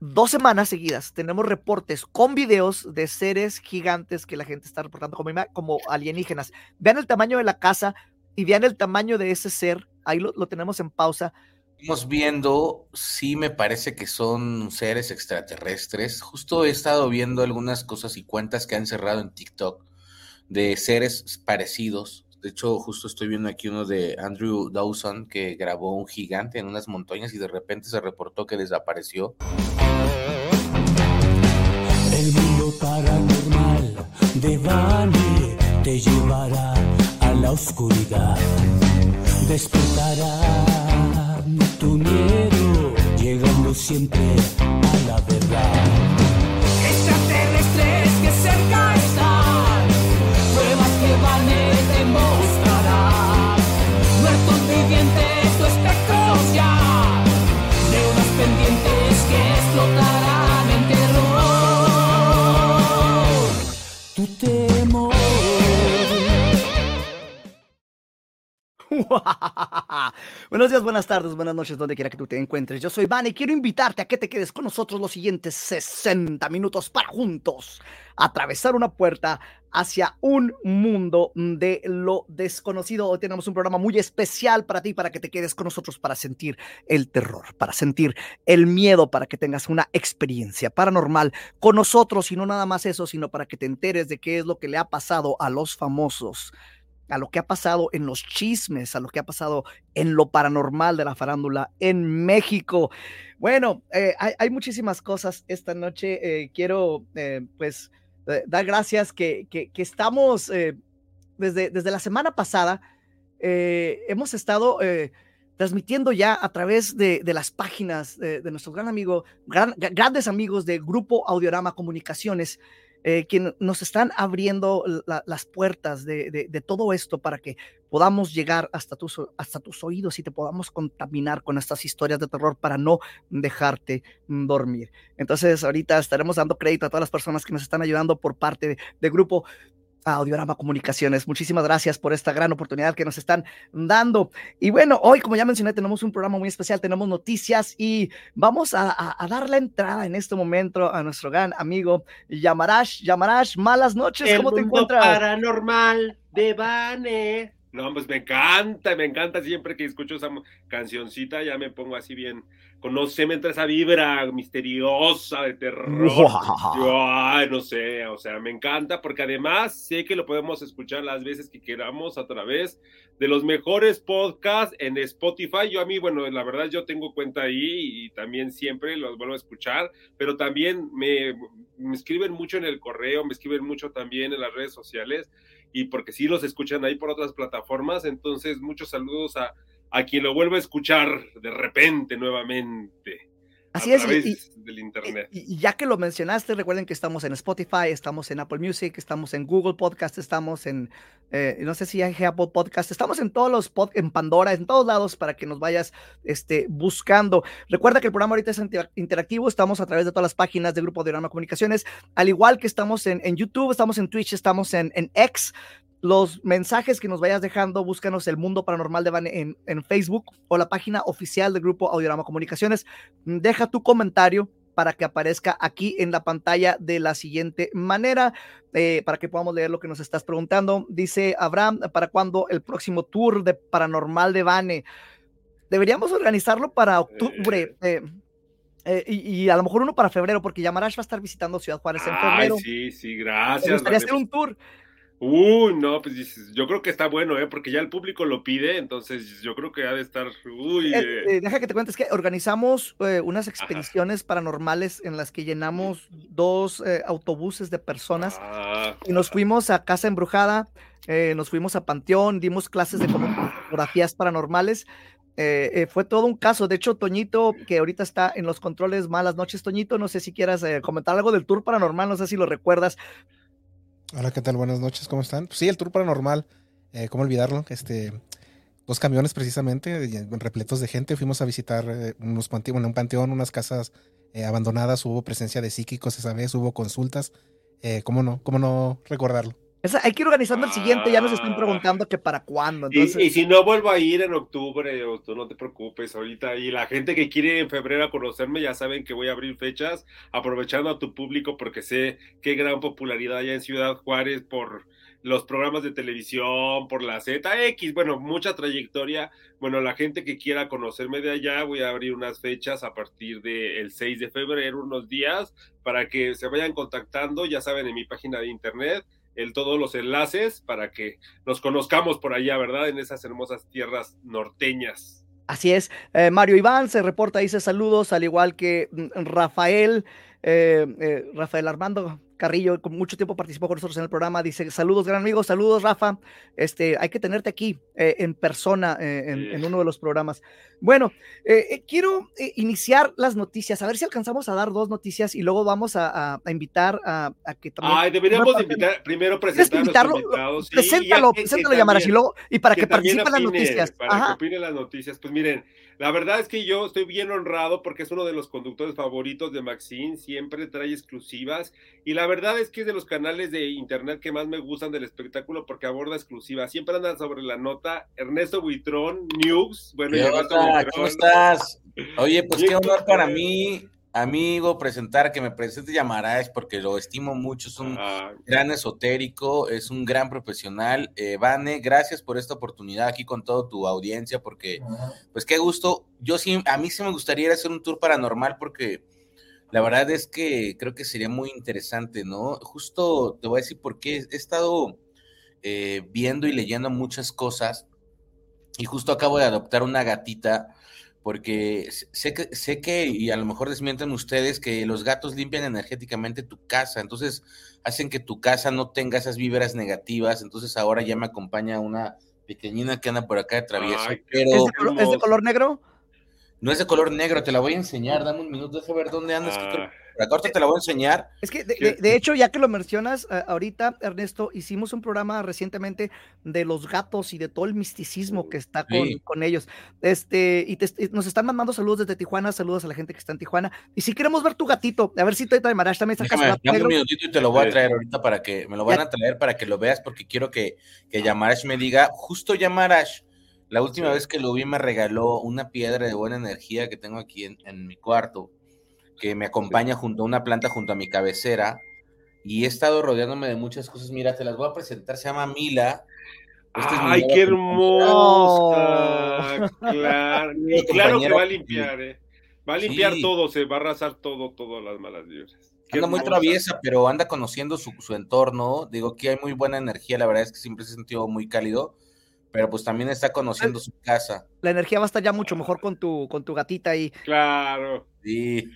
dos semanas seguidas tenemos reportes con videos de seres gigantes que la gente está reportando como, como alienígenas. Vean el tamaño de la casa y vean el tamaño de ese ser. Ahí lo, lo tenemos en pausa. Estamos viendo, sí me parece que son seres extraterrestres. Justo he estado viendo algunas cosas y cuentas que han cerrado en TikTok de seres parecidos. De hecho, justo estoy viendo aquí uno de Andrew Dawson que grabó un gigante en unas montañas y de repente se reportó que desapareció. Paranormal de Bani te llevará a la oscuridad. Despertará tu miedo, llegando siempre a la Buenos días, buenas tardes, buenas noches, donde quiera que tú te encuentres. Yo soy Van y quiero invitarte a que te quedes con nosotros los siguientes 60 minutos para juntos atravesar una puerta hacia un mundo de lo desconocido. Hoy tenemos un programa muy especial para ti, para que te quedes con nosotros, para sentir el terror, para sentir el miedo, para que tengas una experiencia paranormal con nosotros y no nada más eso, sino para que te enteres de qué es lo que le ha pasado a los famosos a lo que ha pasado en los chismes, a lo que ha pasado en lo paranormal de la farándula en México. Bueno, eh, hay, muchísimas cosas esta noche. Eh, quiero, eh, pues, dar gracias que, que, estamos desde, desde la semana pasada. hemos estado transmitiendo ya a través de, las páginas de, de, nuestro gran amigo, gran, grandes amigos de Grupo Audiorama Comunicaciones, eh, que nos están abriendo la, las puertas de, de, de, todo esto para que podamos llegar hasta tus, hasta tus oídos y te podamos contaminar con estas historias de terror para no dejarte dormir. Entonces, ahorita estaremos dando crédito a todas las personas que nos están ayudando por parte de, de grupo a Audiorama Comunicaciones. Muchísimas gracias por esta gran oportunidad que nos están dando. Y bueno, hoy, como ya mencioné, tenemos un programa muy especial, tenemos noticias y vamos a, a, a dar la entrada en este momento a nuestro gran amigo Yamarash. Yamarash, malas noches, El ¿cómo te mundo encuentras? Paranormal de Vane. No, pues me encanta, me encanta siempre que escucho esa cancioncita, ya me pongo así bien, conoce, me entra esa vibra misteriosa de terror. Yo, ay, no sé, o sea, me encanta porque además sé que lo podemos escuchar las veces que queramos a través de los mejores podcasts en Spotify. Yo a mí, bueno, la verdad yo tengo cuenta ahí y también siempre los vuelvo a escuchar, pero también me, me escriben mucho en el correo, me escriben mucho también en las redes sociales y porque sí los escuchan ahí por otras plataformas. Entonces, muchos saludos a, a quien lo vuelva a escuchar de repente nuevamente. Así a es, través y, del internet. Y, y, ya que lo mencionaste, recuerden que estamos en Spotify, estamos en Apple Music, estamos en Google Podcast, estamos en, eh, no sé si hay Apple Podcast, estamos en todos los pod, en Pandora, en todos lados para que nos vayas este, buscando. Recuerda que el programa ahorita es interactivo, estamos a través de todas las páginas del Grupo de Drama Comunicaciones, al igual que estamos en, en YouTube, estamos en Twitch, estamos en, en X, los mensajes que nos vayas dejando, búscanos el Mundo Paranormal de Van en, en, Facebook o la página oficial del Grupo Audiorama Comunicaciones. Deja tu comentario para que aparezca aquí en la pantalla de la siguiente manera, eh, para que podamos leer lo que nos estás preguntando. Dice Abraham, ¿para cuándo el próximo tour de Paranormal de Bane? Deberíamos organizarlo para octubre. Eh, eh, y, y, a lo mejor uno para febrero, porque Yamarash va a estar visitando Ciudad Juárez en febrero. Ay, sí, sí, gracias. Me gustaría hacer un tour. Uy, no, pues yo creo que está bueno, ¿eh? Porque ya el público lo pide, entonces yo creo que ha de estar. Uy, eh, eh, deja que te cuentes que organizamos eh, unas expediciones Ajá. paranormales en las que llenamos dos eh, autobuses de personas ah, y nos fuimos a Casa Embrujada, eh, nos fuimos a Panteón, dimos clases de fotografías paranormales. fue todo un caso. De hecho, Toñito, que ahorita está en los controles, malas noches, Toñito. No sé si quieras comentar algo del tour paranormal, no sé si lo recuerdas. Hola, ¿qué tal? Buenas noches, ¿cómo están? Pues sí, el tour paranormal, eh, ¿cómo olvidarlo? Este, dos camiones precisamente, repletos de gente, fuimos a visitar eh, unos pante bueno, un panteón, unas casas eh, abandonadas, hubo presencia de psíquicos esa vez, hubo consultas, ¿cómo no? ¿Cómo no recordarlo? Esa- hay que ir organizando el siguiente, ya nos están Ah. preguntando que para cuándo. Y, Entonces, y si no vuelvo a ir en octubre, tú no te preocupes ahorita. Y la gente que quiere en febrero a conocerme, ya saben que voy a abrir fechas, aprovechando a tu público, porque sé qué gran popularidad hay en Ciudad Juárez por los programas de televisión, por la ZX, bueno, mucha trayectoria. Bueno, la gente que quiera conocerme de allá, voy a abrir unas fechas a partir del 6 de febrero, unos días, para que se vayan contactando, ya saben, en mi página de internet el, todos los enlaces para que nos conozcamos por allá, ¿verdad? En esas hermosas tierras norteñas. así es. Eh, Mario Iván se reporta, dice saludos, al igual que mm, Rafael, eh, eh, Rafael Armando Carrillo, con mucho tiempo participó con nosotros en el programa, dice saludos, gran amigo, saludos, Rafa. Este, hay que tenerte aquí eh, en persona eh, en, uno de los programas. Bueno, eh, eh, quiero iniciar las noticias, a ver si alcanzamos a dar dos noticias y luego vamos a, a- a invitar a, a que también. Ay, deberíamos parte- invitar, primero que presentar a invitarlo, sí, preséntalo, que- que preséntalo, también- luego, y para que, también participe en las noticias. Para Ajá. que opine las noticias. Pues miren, la verdad es que yo estoy bien honrado porque es uno de los conductores favoritos de Maxine, siempre trae exclusivas y la verdad es que es de los canales de internet que más me gustan del espectáculo porque aborda exclusivas. Siempre anda sobre la nota. Ernesto Buitrón, News. Bueno, ¿Qué onda? Buitrón. ¿Cómo estás? Oye, pues qué honor para mí, amigo, presentar, que me presente Yamarash, porque lo estimo mucho, es un Ah, gran esotérico, es un gran profesional. Eh, Vane, gracias por esta oportunidad aquí con toda tu audiencia, porque pues qué gusto. Yo sí, a mí sí me gustaría ir a hacer un tour paranormal porque la verdad es que creo que sería muy interesante, ¿no? Justo te voy a decir por qué he estado eh, viendo y leyendo muchas cosas y justo acabo de adoptar una gatita porque sé que, sé que, y a lo mejor desmienten ustedes, que los gatos limpian energéticamente tu casa, entonces hacen que tu casa no tenga esas vibras negativas, entonces ahora ya me acompaña una pequeñina que anda por acá de travieso, Ay, qué pero ¿Es de, color, es de color negro? No es de color negro, te la voy a enseñar, dame un minuto, deja ver dónde andas, ah, ahorita te la voy a enseñar, Es que, de, Sí. de- de hecho, ya que lo mencionas eh, ahorita, Ernesto, hicimos un programa recientemente de los gatos y de todo el misticismo que está con, Sí. con ellos. Este, y te- y nos están mandando saludos desde Tijuana, saludos a la gente que está en Tijuana. Y si queremos ver tu gatito, a ver si Toyota de Marash también sacas déjame, gato dame un negro. minutito y te lo voy a traer ahorita para que, me lo van Ya. a traer para que lo veas, porque quiero que, que Yamarash me diga, justo Yamarash, la última Sí. vez que lo vi me regaló una piedra de buena energía que tengo aquí en, en mi cuarto, que me acompaña junto a una planta junto a mi cabecera, y he estado rodeándome de muchas cosas, mira, te las voy a presentar, se llama Mila. Esta es mi Ay, qué hermosa. Claro, y claro que va a limpiar, ¿eh? Va a limpiar Sí. todo, se va a arrasar todo, todas las malas vibras. Anda muy traviesa, pero anda conociendo su, su entorno. Digo que hay muy buena energía, la verdad es que siempre se ha sentido muy cálido, pero pues también está conociendo su casa. La energía va a estar ya mucho mejor con tu, con tu gatita ahí. Claro. Sí.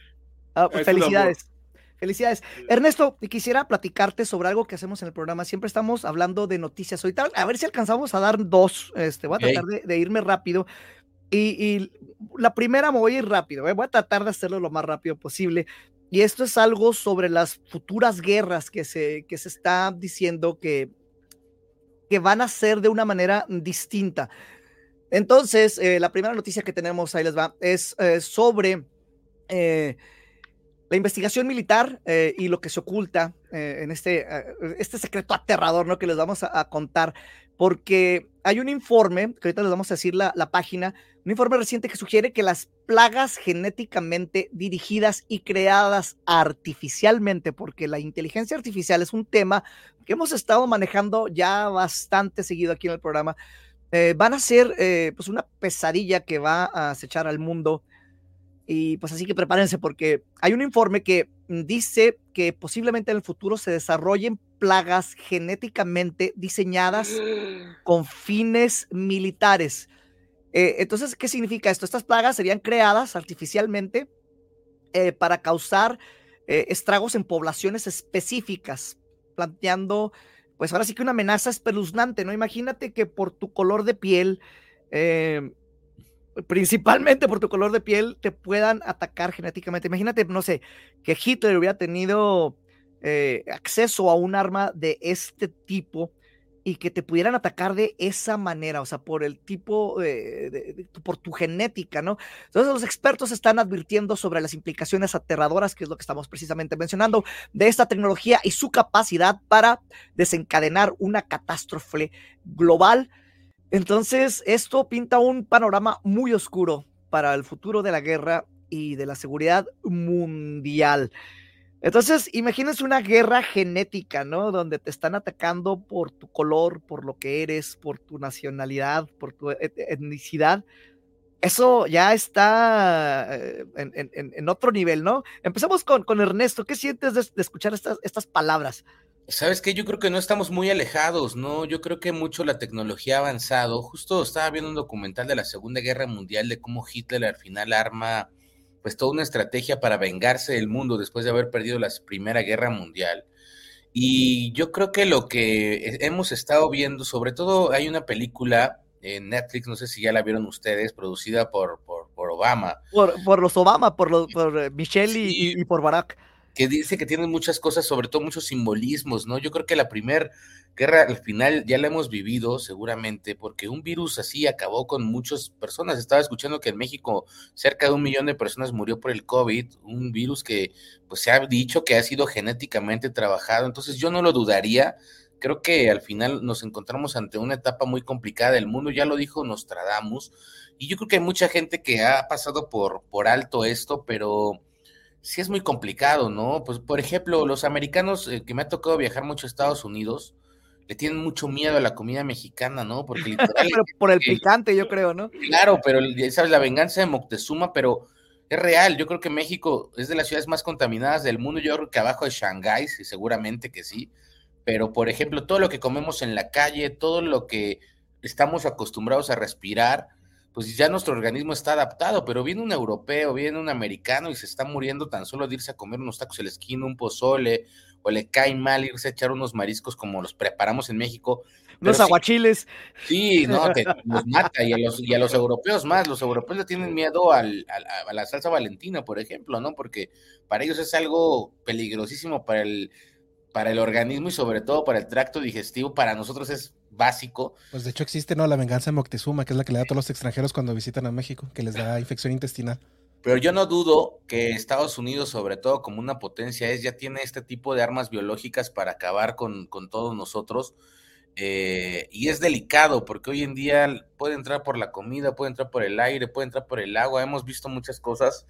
Ah, pues, felicidades. Felicidades. Ernesto, quisiera platicarte sobre algo que hacemos en el programa. Siempre estamos hablando de noticias. Ahorita, a ver si alcanzamos a dar dos. Este, voy a tratar de, de irme rápido. Y, y la primera me voy a ir rápido. ¿eh? Voy a tratar de hacerlo lo más rápido posible. Y esto es algo sobre las futuras guerras que se, que se está diciendo que, que van a ser de una manera distinta. Entonces, eh, la primera noticia que tenemos, ahí les va, es eh, sobre eh, la investigación militar y lo que se oculta en este, este secreto aterrador, ¿no? Que les vamos a contar, porque hay un informe, que ahorita les vamos a decir la, la página, un informe reciente que sugiere que las plagas genéticamente dirigidas y creadas artificialmente, porque la inteligencia artificial es un tema que hemos estado manejando ya bastante seguido aquí en el programa, eh, van a ser eh, pues una pesadilla que va a acechar al mundo. Y pues así que prepárense porque hay un informe que dice que posiblemente en el futuro se desarrollen plagas genéticamente diseñadas con fines militares. Eh, entonces, ¿qué significa esto? Estas plagas serían creadas artificialmente eh, para causar eh, estragos en poblaciones específicas, planteando, pues ahora sí que una amenaza espeluznante, ¿no? Imagínate que por tu color de piel, principalmente por tu color de piel, te puedan atacar genéticamente. Imagínate, no sé, que Hitler hubiera tenido eh, acceso a un arma de este tipo y que te pudieran atacar de esa manera, o sea, por el tipo, de, por tu genética, ¿no? Entonces los expertos están advirtiendo sobre las implicaciones aterradoras, que es lo que estamos precisamente mencionando, de esta tecnología y su capacidad para desencadenar una catástrofe global. Entonces, esto pinta un panorama muy oscuro para el futuro de la guerra y de la seguridad mundial. Entonces, imagínense una guerra genética, ¿no? Donde te están atacando por tu color, por lo que eres, por tu nacionalidad, por tu etnicidad. Eso ya está eh, en otro nivel, ¿no? Empezamos con, con Ernesto. ¿Qué sientes de, de escuchar estas, estas palabras? Sabes que yo creo que no estamos muy alejados, ¿no? Yo creo que mucho la tecnología ha avanzado. Justo estaba viendo un documental de la Segunda Guerra Mundial de cómo Hitler al final arma pues toda una estrategia para vengarse del mundo después de haber perdido la Primera Guerra Mundial. Y yo creo que lo que hemos estado viendo, sobre todo hay una película en Netflix, no sé si ya la vieron ustedes, producida por, por, por Obama. Por, por, los Obama, por, los, por Michelle y, sí, y, por Barack. Que dice que tienen muchas cosas, sobre todo muchos simbolismos, ¿no? Yo creo que la primera guerra al final ya la hemos vivido seguramente porque un virus así acabó con muchas personas. Estaba escuchando que en México cerca de un millón de personas murió por el COVID, un virus que pues se ha dicho que ha sido genéticamente trabajado. Entonces yo no lo dudaría. Creo que al final nos encontramos ante una etapa muy complicada del mundo, ya lo dijo Nostradamus, y yo creo que hay mucha gente que ha pasado por, por alto esto, pero sí es muy complicado, ¿no? Pues por ejemplo, los americanos eh, que me ha tocado viajar mucho a Estados Unidos, le tienen mucho miedo a la comida mexicana, ¿no? Porque literal, pero por el picante, yo creo, ¿no? Claro, pero sabes, la venganza de Moctezuma, pero es real. Yo creo que México es de las ciudades más contaminadas del mundo. Yo creo que abajo de Shanghái, sí, seguramente que sí. Pero, por ejemplo, todo lo que comemos en la calle, todo lo que estamos acostumbrados a respirar, pues ya nuestro organismo está adaptado, pero viene un europeo, viene un americano y se está muriendo tan solo de irse a comer unos tacos a la esquina, un pozole, o le cae mal irse a echar unos mariscos como los preparamos en México. Los aguachiles. Sí, sí no, los mata y a los, y a los europeos más. Los europeos le tienen miedo al, al, a la salsa valentina, por ejemplo, ¿no? Porque para ellos es algo peligrosísimo para el, para el organismo y sobre todo para el tracto digestivo. Para nosotros es básico. Pues de hecho existe, ¿no? La venganza de Moctezuma, que es la que le da a todos los extranjeros cuando visitan a México, que les da infección intestinal. Pero yo no dudo que Estados Unidos, sobre todo como una potencia es, ya tiene este tipo de armas biológicas para acabar con, con todos nosotros. Eh, y es delicado porque hoy en día puede entrar por la comida, puede entrar por el aire, puede entrar por el agua. Hemos visto muchas cosas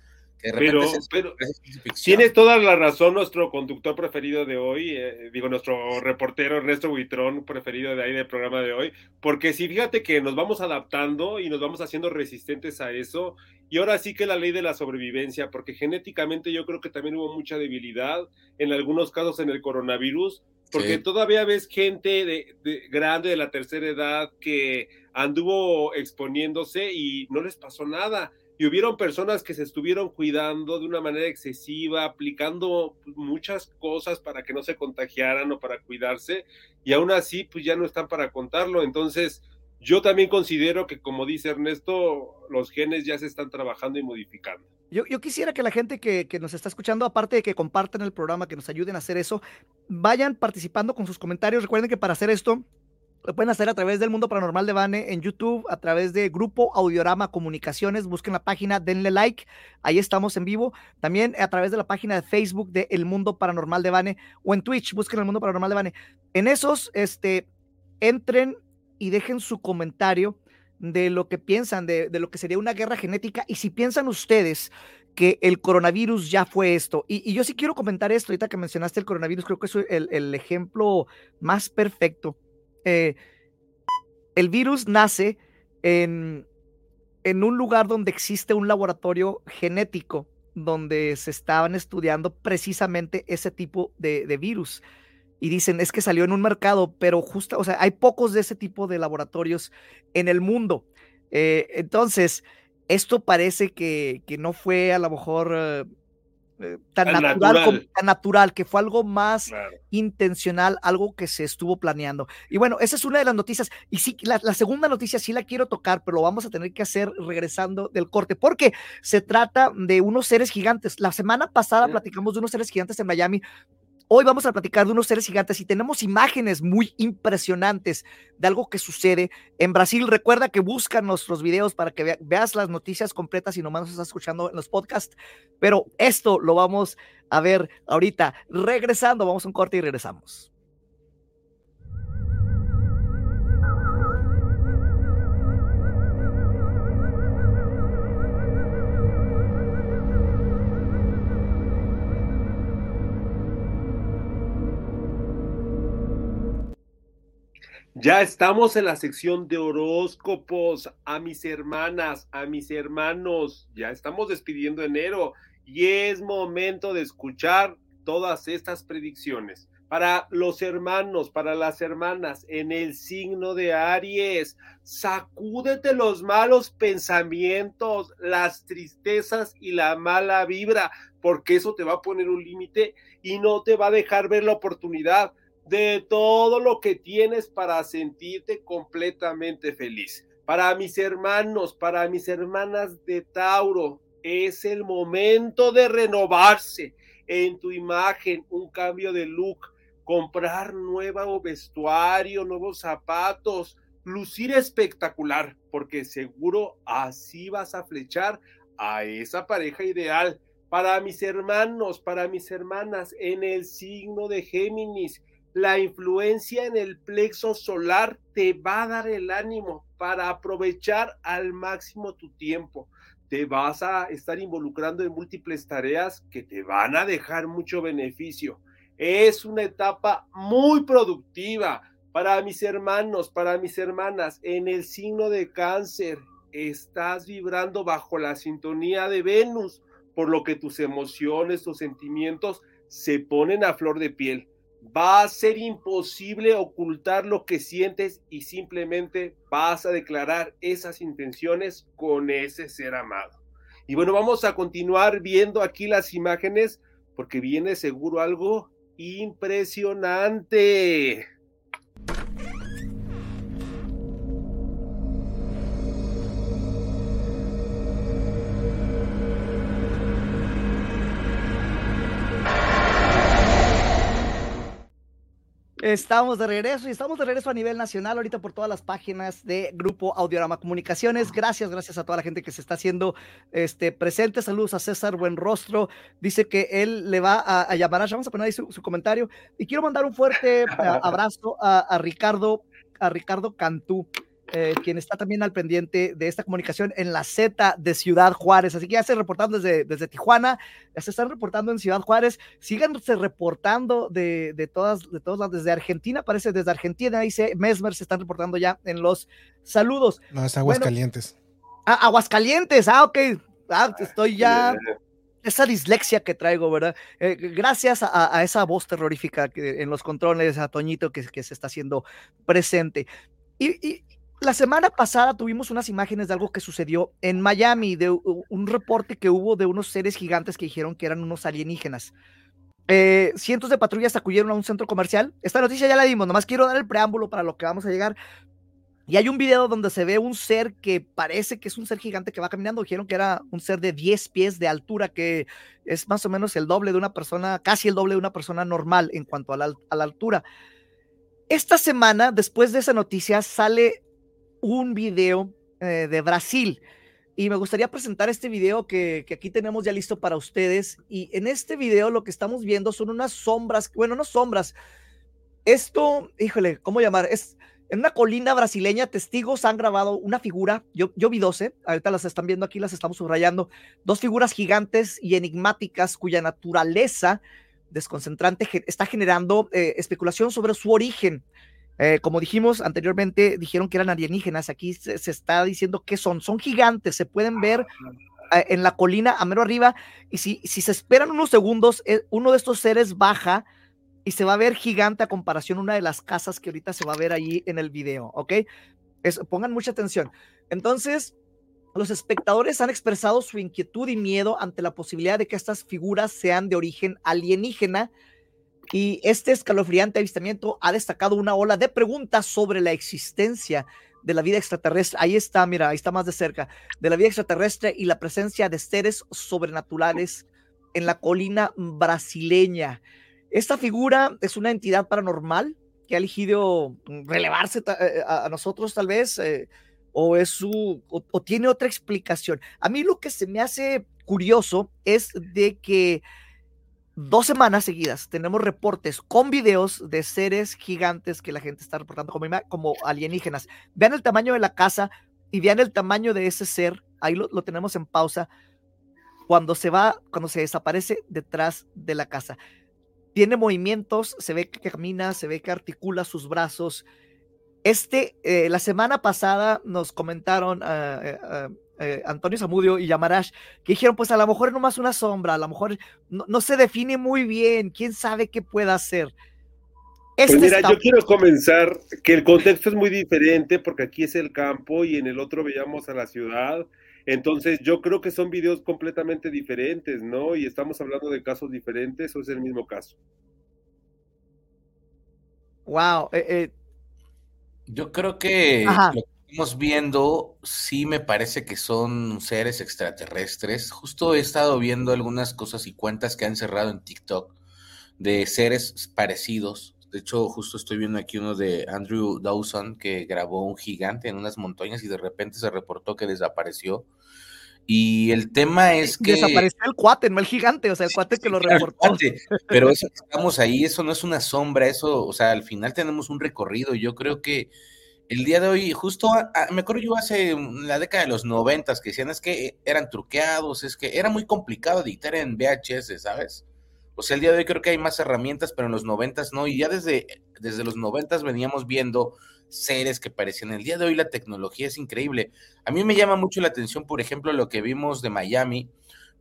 pero, es, pero es tiene toda la razón nuestro conductor preferido de hoy, eh, digo nuestro reportero Ernesto Buitrón preferido de ahí del programa de hoy, porque si fíjate que nos vamos adaptando y nos vamos haciendo resistentes a eso y ahora sí que la ley de la sobrevivencia, porque genéticamente yo creo que también hubo mucha debilidad en algunos casos en el coronavirus, porque sí. todavía ves gente de, de, grande de la tercera edad que anduvo exponiéndose y no les pasó nada. Y hubieron personas que se estuvieron cuidando de una manera excesiva, aplicando muchas cosas para que no se contagiaran o para cuidarse, y aún así, pues ya no están para contarlo. Entonces, yo también considero que, como dice Ernesto, los genes ya se están trabajando y modificando. Yo, yo quisiera que la gente que, que, nos está escuchando, aparte de que compartan el programa, que nos ayuden a hacer eso, vayan participando con sus comentarios. Recuerden que para hacer esto lo pueden hacer a través del Mundo Paranormal de Bane en YouTube, a través de Grupo Audiorama Comunicaciones. Busquen la página, denle like. Ahí estamos en vivo. También a través de la página de Facebook de El Mundo Paranormal de Bane o en Twitch, busquen El Mundo Paranormal de Bane. En esos, este, entren y dejen su comentario de lo que piensan, de, lo que sería una guerra genética y si piensan ustedes que el coronavirus ya fue esto. Y, yo sí quiero comentar esto, ahorita que mencionaste el coronavirus, creo que es el ejemplo más perfecto. Eh, el virus nace en, en un lugar donde existe un laboratorio genético, donde se estaban estudiando precisamente ese tipo de, de virus y dicen es que salió en un mercado, pero justo, o sea, hay pocos de ese tipo de laboratorios en el mundo. Eh, entonces, esto parece que, que, no fue a lo mejor eh, tan, natural, natural. Como, tan natural, que fue algo más claro. intencional, algo que se estuvo planeando. Y bueno, esa es una de las noticias. Y sí, la, la, segunda noticia sí la quiero tocar, pero lo vamos a tener que hacer regresando del corte, porque se trata de unos seres gigantes. La semana pasada sí. platicamos de unos seres gigantes en Miami Hoy vamos a platicar de unos seres gigantes y tenemos imágenes muy impresionantes de algo que sucede en Brasil. Recuerda que buscan nuestros videos para que veas las noticias completas y nomás nos estás escuchando en los podcasts. Pero esto lo vamos a ver ahorita. Regresando, vamos a un corte y regresamos. Ya estamos en la sección de horóscopos. A mis hermanas, a mis hermanos, ya estamos despidiendo enero y es momento de escuchar todas estas predicciones. Para los hermanos, para las hermanas, en el signo de Aries, sacúdete los malos pensamientos, las tristezas y la mala vibra, porque eso te va a poner un límite y no te va a dejar ver la oportunidad de todo lo que tienes para sentirte completamente feliz. Para mis hermanos, para mis hermanas de Tauro, es el momento de renovarse en tu imagen, un cambio de look, comprar nuevo vestuario, nuevos zapatos, lucir espectacular, porque seguro así vas a flechar a esa pareja ideal. Para mis hermanos, para mis hermanas, en el signo de Géminis, la influencia en el plexo solar te va a dar el ánimo para aprovechar al máximo tu tiempo. Te vas a estar involucrando en múltiples tareas que te van a dejar mucho beneficio. Es una etapa muy productiva para mis hermanos, para mis hermanas. En el signo de cáncer estás vibrando bajo la sintonía de Venus, por lo que tus emociones, tus sentimientos se ponen a flor de piel va a ser imposible ocultar lo que sientes y simplemente vas a declarar esas intenciones con ese ser amado. Y bueno, vamos a continuar viendo aquí las imágenes porque viene seguro algo impresionante. Estamos de regreso y estamos de regreso a nivel nacional ahorita por todas las páginas de Grupo Audiorama Comunicaciones. Gracias, gracias a toda la gente que se está haciendo este, presente. Saludos a César Buenrostro. Dice que él le va a, llamar a, vamos a poner ahí su, comentario. Y quiero mandar un fuerte abrazo a, a Ricardo, a Ricardo Cantú. Eh, quien está también al pendiente de esta comunicación en la Z de Ciudad Juárez. Así que ya se reportando desde, desde Tijuana, ya se están reportando en Ciudad Juárez. Síganse reportando de, de todas, de todos lados, desde Argentina, parece desde Argentina, dice Mesmer, se están reportando ya en los saludos. No, es Aguascalientes. ah, Aguascalientes, ah, ok. Ah, estoy ya esa dislexia que traigo, ¿verdad? Eh, gracias a, esa voz terrorífica que, en los controles, a Toñito que, que se está haciendo presente. y, la semana pasada tuvimos unas imágenes de algo que sucedió en Miami, de un reporte que hubo de unos seres gigantes que dijeron que eran unos alienígenas. Eh, cientos de patrullas acudieron a un centro comercial. Esta noticia ya la dimos, nomás quiero dar el preámbulo para lo que vamos a llegar. Y hay un video donde se ve un ser que parece que es un ser gigante que va caminando. Dijeron que era un ser de 10 pies de altura, que es más o menos el doble de una persona, casi el doble de una persona normal en cuanto a la, a la altura. Esta semana, después de esa noticia, sale un video eh, de Brasil. Y me gustaría presentar este video que, aquí tenemos ya listo para ustedes. Y en este video lo que estamos viendo son unas sombras, bueno, no sombras. Esto, híjole, ¿cómo llamar? Es en una colina brasileña, testigos han grabado una figura, yo, yo vi 12, ahorita las están viendo aquí, las estamos subrayando, dos figuras gigantes y enigmáticas cuya naturaleza desconcentrante está generando eh, especulación sobre su origen. Eh, como dijimos anteriormente, dijeron que eran alienígenas. Aquí se, está diciendo que son. Son gigantes, se pueden ver ah. eh, en la colina a mero arriba. Y si, si se esperan unos segundos, eh, uno de estos seres baja y se va a ver gigante a comparación a una de las casas que ahorita se va a ver ahí en el video. ¿Ok? pongan mucha atención. Entonces, los espectadores han expresado su inquietud y miedo ante la posibilidad de que estas figuras sean de origen alienígena y este escalofriante avistamiento ha destacado una ola de preguntas sobre la existencia de la vida extraterrestre. Ahí está, mira, ahí está más de cerca, de la vida extraterrestre y la presencia de seres sobrenaturales en la colina brasileña. Esta figura es una entidad paranormal que ha elegido relevarse eh, a, nosotros tal vez, eh, o es su, o, tiene otra explicación. A mí lo que se me hace curioso es de que dos semanas seguidas tenemos reportes con videos de seres gigantes que la gente está reportando como, como alienígenas. Vean el tamaño de la casa y vean el tamaño de ese ser. Ahí lo, lo tenemos en pausa. Cuando se va, cuando se desaparece detrás de la casa tiene movimientos, se ve que camina, se ve que articula sus brazos. Este, eh, la semana pasada nos comentaron uh, Antonio Zamudio y Yamarash que dijeron, pues a lo mejor es nomás una sombra, a lo mejor no, se define muy bien, quién sabe qué pueda hacer. Pues mira, yo quiero comenzar que el contexto es muy diferente porque aquí es el campo y en el otro veíamos a la ciudad entonces, yo creo que son videos completamente diferentes, ¿no? Y estamos hablando de casos diferentes o es el mismo caso. Wow. Eh, eh. Yo creo que lo que estamos viendo sí me parece que son seres extraterrestres. Justo he estado viendo algunas cosas y cuentas que han cerrado en TikTok de seres parecidos. De hecho, justo estoy viendo aquí uno de Andrew Dawson que grabó un gigante en unas montañas y de repente se reportó que desapareció. Y el tema es que. Desapareció el cuate, no el gigante, o sea, el cuate que lo reportó. pero eso estamos ahí, eso no es una sombra, eso, o sea, al final tenemos un recorrido. Yo creo que el día de hoy, justo, me acuerdo yo hace la década de los noventas que decían es que eran truqueados, es que era muy complicado editar en VHS, ¿sabes? O sea, el día de hoy creo que hay más herramientas, pero en los noventas no, y ya desde, desde los noventas veníamos viendo seres que parecían. El día de hoy la tecnología es increíble. A mí me llama mucho la atención, por ejemplo, lo que vimos de Miami,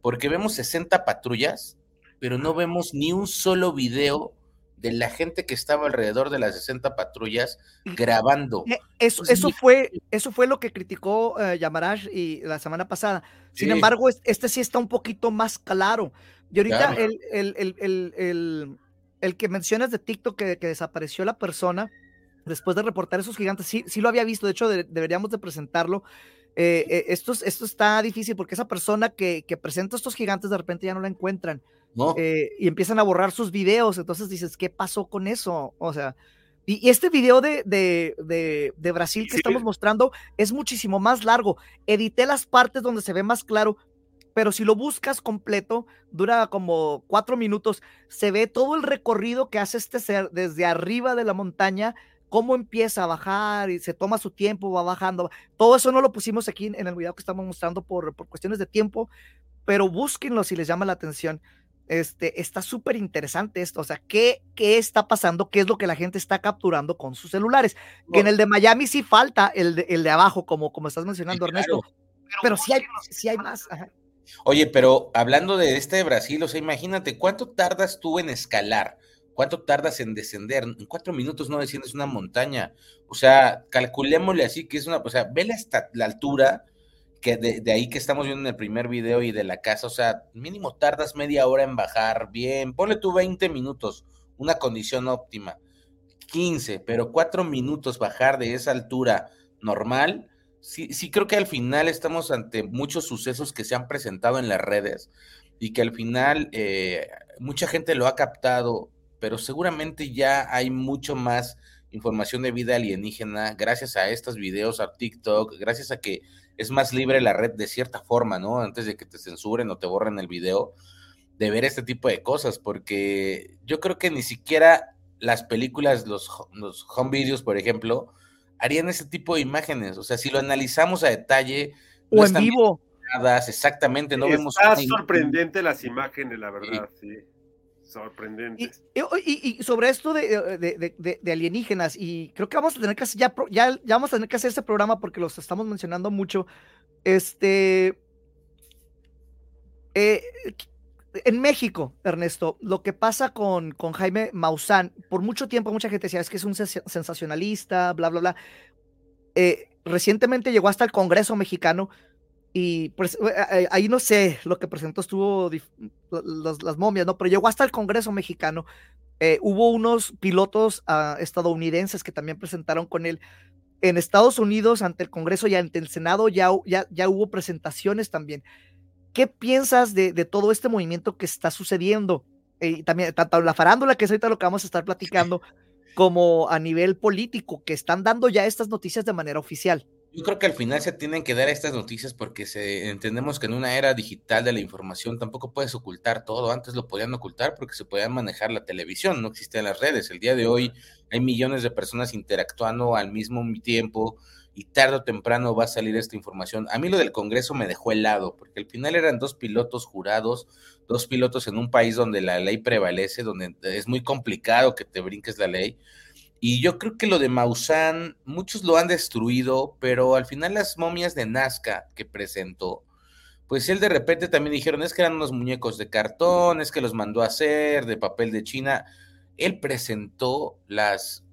porque vemos 60 patrullas, pero no vemos ni un solo video de la gente que estaba alrededor de las 60 patrullas grabando. Eh, eso, eso, fue, eso fue lo que criticó uh, Yamarash y la semana pasada. Sin embargo, este sí está un poquito más claro. Y ahorita el, el, el, que mencionas de TikTok que, que desapareció la persona, después de reportar esos gigantes, sí, sí lo había visto, de hecho deberíamos de presentarlo. Eh, eh, esto, esto está difícil porque esa persona que, que, presenta estos gigantes de repente ya no la encuentran eh, y empiezan a borrar sus videos, entonces dices, ¿qué pasó con eso? O sea, y, este video de, de, de, Brasil que estamos mostrando es muchísimo más largo. Edité las partes donde se ve más claro, pero si lo buscas completo, dura como cuatro minutos, se ve todo el recorrido que hace este ser desde arriba de la montaña cómo empieza a bajar y se toma su tiempo, va bajando. Todo eso no lo pusimos aquí en el video que estamos mostrando por, por cuestiones de tiempo, pero búsquenlo si les llama la atención. Este, está súper interesante esto, o sea, ¿qué, ¿qué está pasando? ¿Qué es lo que la gente está capturando con sus celulares? Que en el de Miami sí falta el de, el de abajo, como, como estás mencionando, Ernesto, pero, sí, hay, sí hay más. Oye, pero hablando de este de Brasil, o sea, imagínate, ¿cuánto tardas tú en escalar? ¿Cuánto tardas en descender? En cuatro minutos no desciendes una montaña. O sea, calculémosle así que es una, o sea, ve la, la altura que de, ahí que estamos viendo en el primer video y de la casa, o sea, mínimo tardas media hora en bajar bien, ponle tú 20 minutos, una condición óptima, 15, pero cuatro minutos bajar de esa altura normal, sí, sí creo que al final estamos ante muchos sucesos que se han presentado en las redes y que al final eh, mucha gente lo ha captado pero seguramente ya hay mucho más información de vida alienígena gracias a estos videos, a TikTok, gracias a que es más libre la red de cierta forma, ¿no? Antes de que te censuren o te borren el video, de ver este tipo de cosas, porque yo creo que ni siquiera las películas, los, los home videos, por ejemplo, harían ese tipo de imágenes. O sea, si lo analizamos a detalle. O en vivo. Exactamente, no vemos. Está sorprendente las imágenes, la verdad, sí. Sorprendente. Y, sobre esto de, alienígenas, y creo que vamos a tener que hacer, ya, ya, vamos a tener que hacer este programa porque los estamos mencionando mucho. Este. Eh, en México, Ernesto, lo que pasa con, con Jaime Maussan, por mucho tiempo mucha gente decía es que es un sensacionalista, bla, bla, bla. Eh, recientemente llegó hasta el Congreso mexicano y pues ahí no sé, lo que presentó estuvo las, momias, ¿no? Pero llegó hasta el Congreso mexicano. Eh, hubo unos pilotos uh, estadounidenses que también presentaron con él. En Estados Unidos, ante el Congreso y ante el Senado, ya, ya, ya hubo presentaciones también. ¿Qué piensas de, de, todo este movimiento que está sucediendo? y también tanto la farándula, que es ahorita lo que vamos a estar platicando, como a nivel político, que están dando ya estas noticias de manera oficial. Yo creo que al final se tienen que dar estas noticias porque se, entendemos que en una era digital de la información tampoco puedes ocultar todo. Antes lo podían ocultar porque se podían manejar la televisión, no existían las redes. El día de hoy hay millones de personas interactuando al mismo tiempo y tarde o temprano va a salir esta información. A mí lo del Congreso me dejó helado porque al final eran dos pilotos jurados, dos pilotos en un país donde la ley prevalece, donde es muy complicado que te brinques la ley y yo creo que lo de Maussan, muchos lo han destruido, pero al final las momias de Nazca que presentó, pues él de repente también dijeron, es que eran unos muñecos de cartón, es que los mandó a hacer de papel de China. Él presentó las,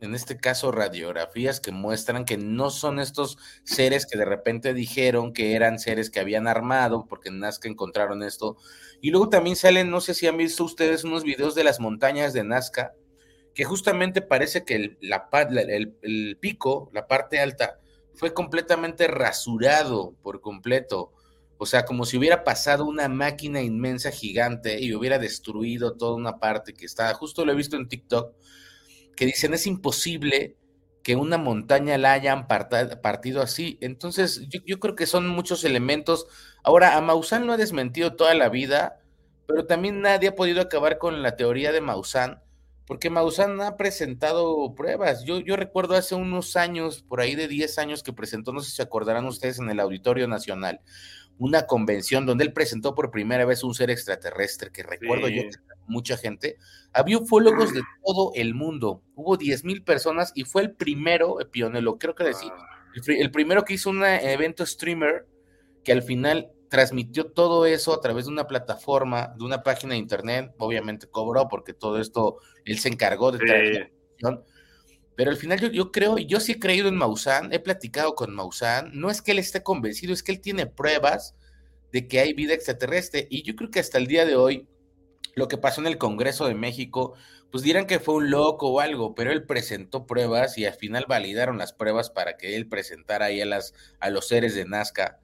en este caso, radiografías que muestran que no son estos seres que de repente dijeron que eran seres que habían armado, porque en Nazca encontraron esto. Y luego también salen, no sé si han visto ustedes unos videos de las montañas de Nazca, que justamente parece que el, la, el, pico, la parte alta, fue completamente rasurado por completo. O sea, como si hubiera pasado una máquina inmensa gigante y hubiera destruido toda una parte que está, justo lo he visto en TikTok, que dicen es imposible que una montaña la hayan partido así. Entonces, yo, yo, creo que son muchos elementos. Ahora, a Maussan lo ha desmentido toda la vida, pero también nadie ha podido acabar con la teoría de Maussan porque Maussan ha presentado pruebas. Yo, yo recuerdo hace unos años, por ahí de 10 años, que presentó, no sé si se acordarán ustedes, en el Auditorio Nacional, una convención donde él presentó por primera vez un ser extraterrestre, que recuerdo yo, mucha gente. Había ufólogos de todo el mundo. Hubo 10 mil personas y fue el primero, pionero, creo que decir, ah. el primero que hizo un evento streamer que al final transmitió todo eso a través de una plataforma, de una página de internet, obviamente cobró porque todo esto él se encargó de traer pero al final yo, yo creo, yo sí he creído en Maussan, he platicado con Maussan, no es que él esté convencido, es que él tiene pruebas de que hay vida extraterrestre y yo creo que hasta el día de hoy lo que pasó en el Congreso de México, pues dirán que fue un loco o algo, pero él presentó pruebas y al final validaron las pruebas para que él presentara ahí a, las, a los seres de Nazca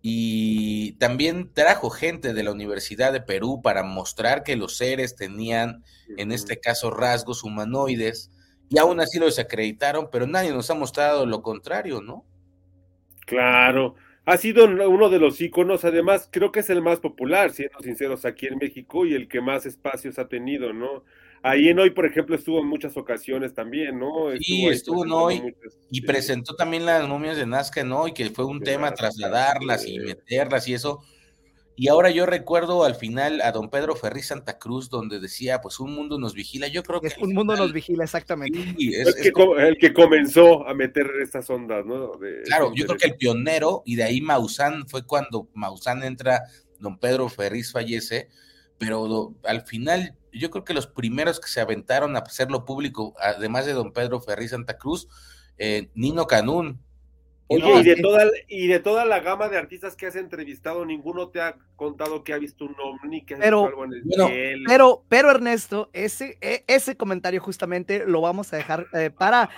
y también trajo gente de la Universidad de Perú para mostrar que los seres tenían, en este caso, rasgos humanoides, y aún así lo desacreditaron, pero nadie nos ha mostrado lo contrario, ¿no? Claro, ha sido uno de los iconos, además creo que es el más popular, siendo sinceros, aquí en México y el que más espacios ha tenido, ¿no? Ahí en hoy, por ejemplo, estuvo en muchas ocasiones también, ¿no? sí, estuvo en hoy y presentó también las momias de Nazca en hoy, que fue un tema trasladarlas y meterlas y eso. Y ahora yo recuerdo al final a don Pedro Ferri Santa Cruz, donde decía, pues un mundo nos vigila. Yo creo que. un mundo nos vigila, exactamente. el, que, comenzó a meter estas ondas, ¿no? claro, yo creo que el pionero, y de ahí Maussan, fue cuando Maussan entra, don Pedro Ferriz fallece, pero al final yo creo que los primeros que se aventaron a hacerlo público, además de don Pedro Ferri Santa Cruz, eh, Nino Canún. Oye, y, de toda, y de toda la gama de artistas que has entrevistado, ninguno te ha contado que ha visto un ovni, que ha pero, visto algo en el Pero, pero Ernesto, ese, e, ese comentario justamente lo vamos a dejar eh, para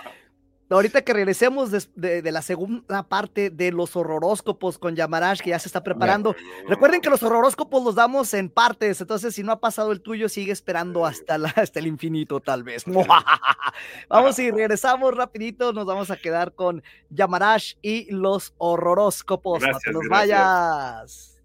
ahorita que regresemos de, la segunda parte de los horroróscopos con Yamarash, que ya se está preparando. Recuerden que los horroróscopos los damos en partes, entonces si no ha pasado el tuyo, sigue esperando hasta, hasta el infinito, tal vez. vamos y regresamos rapidito, nos vamos a quedar con Yamarash y los horroróscopos. no te nos vayas.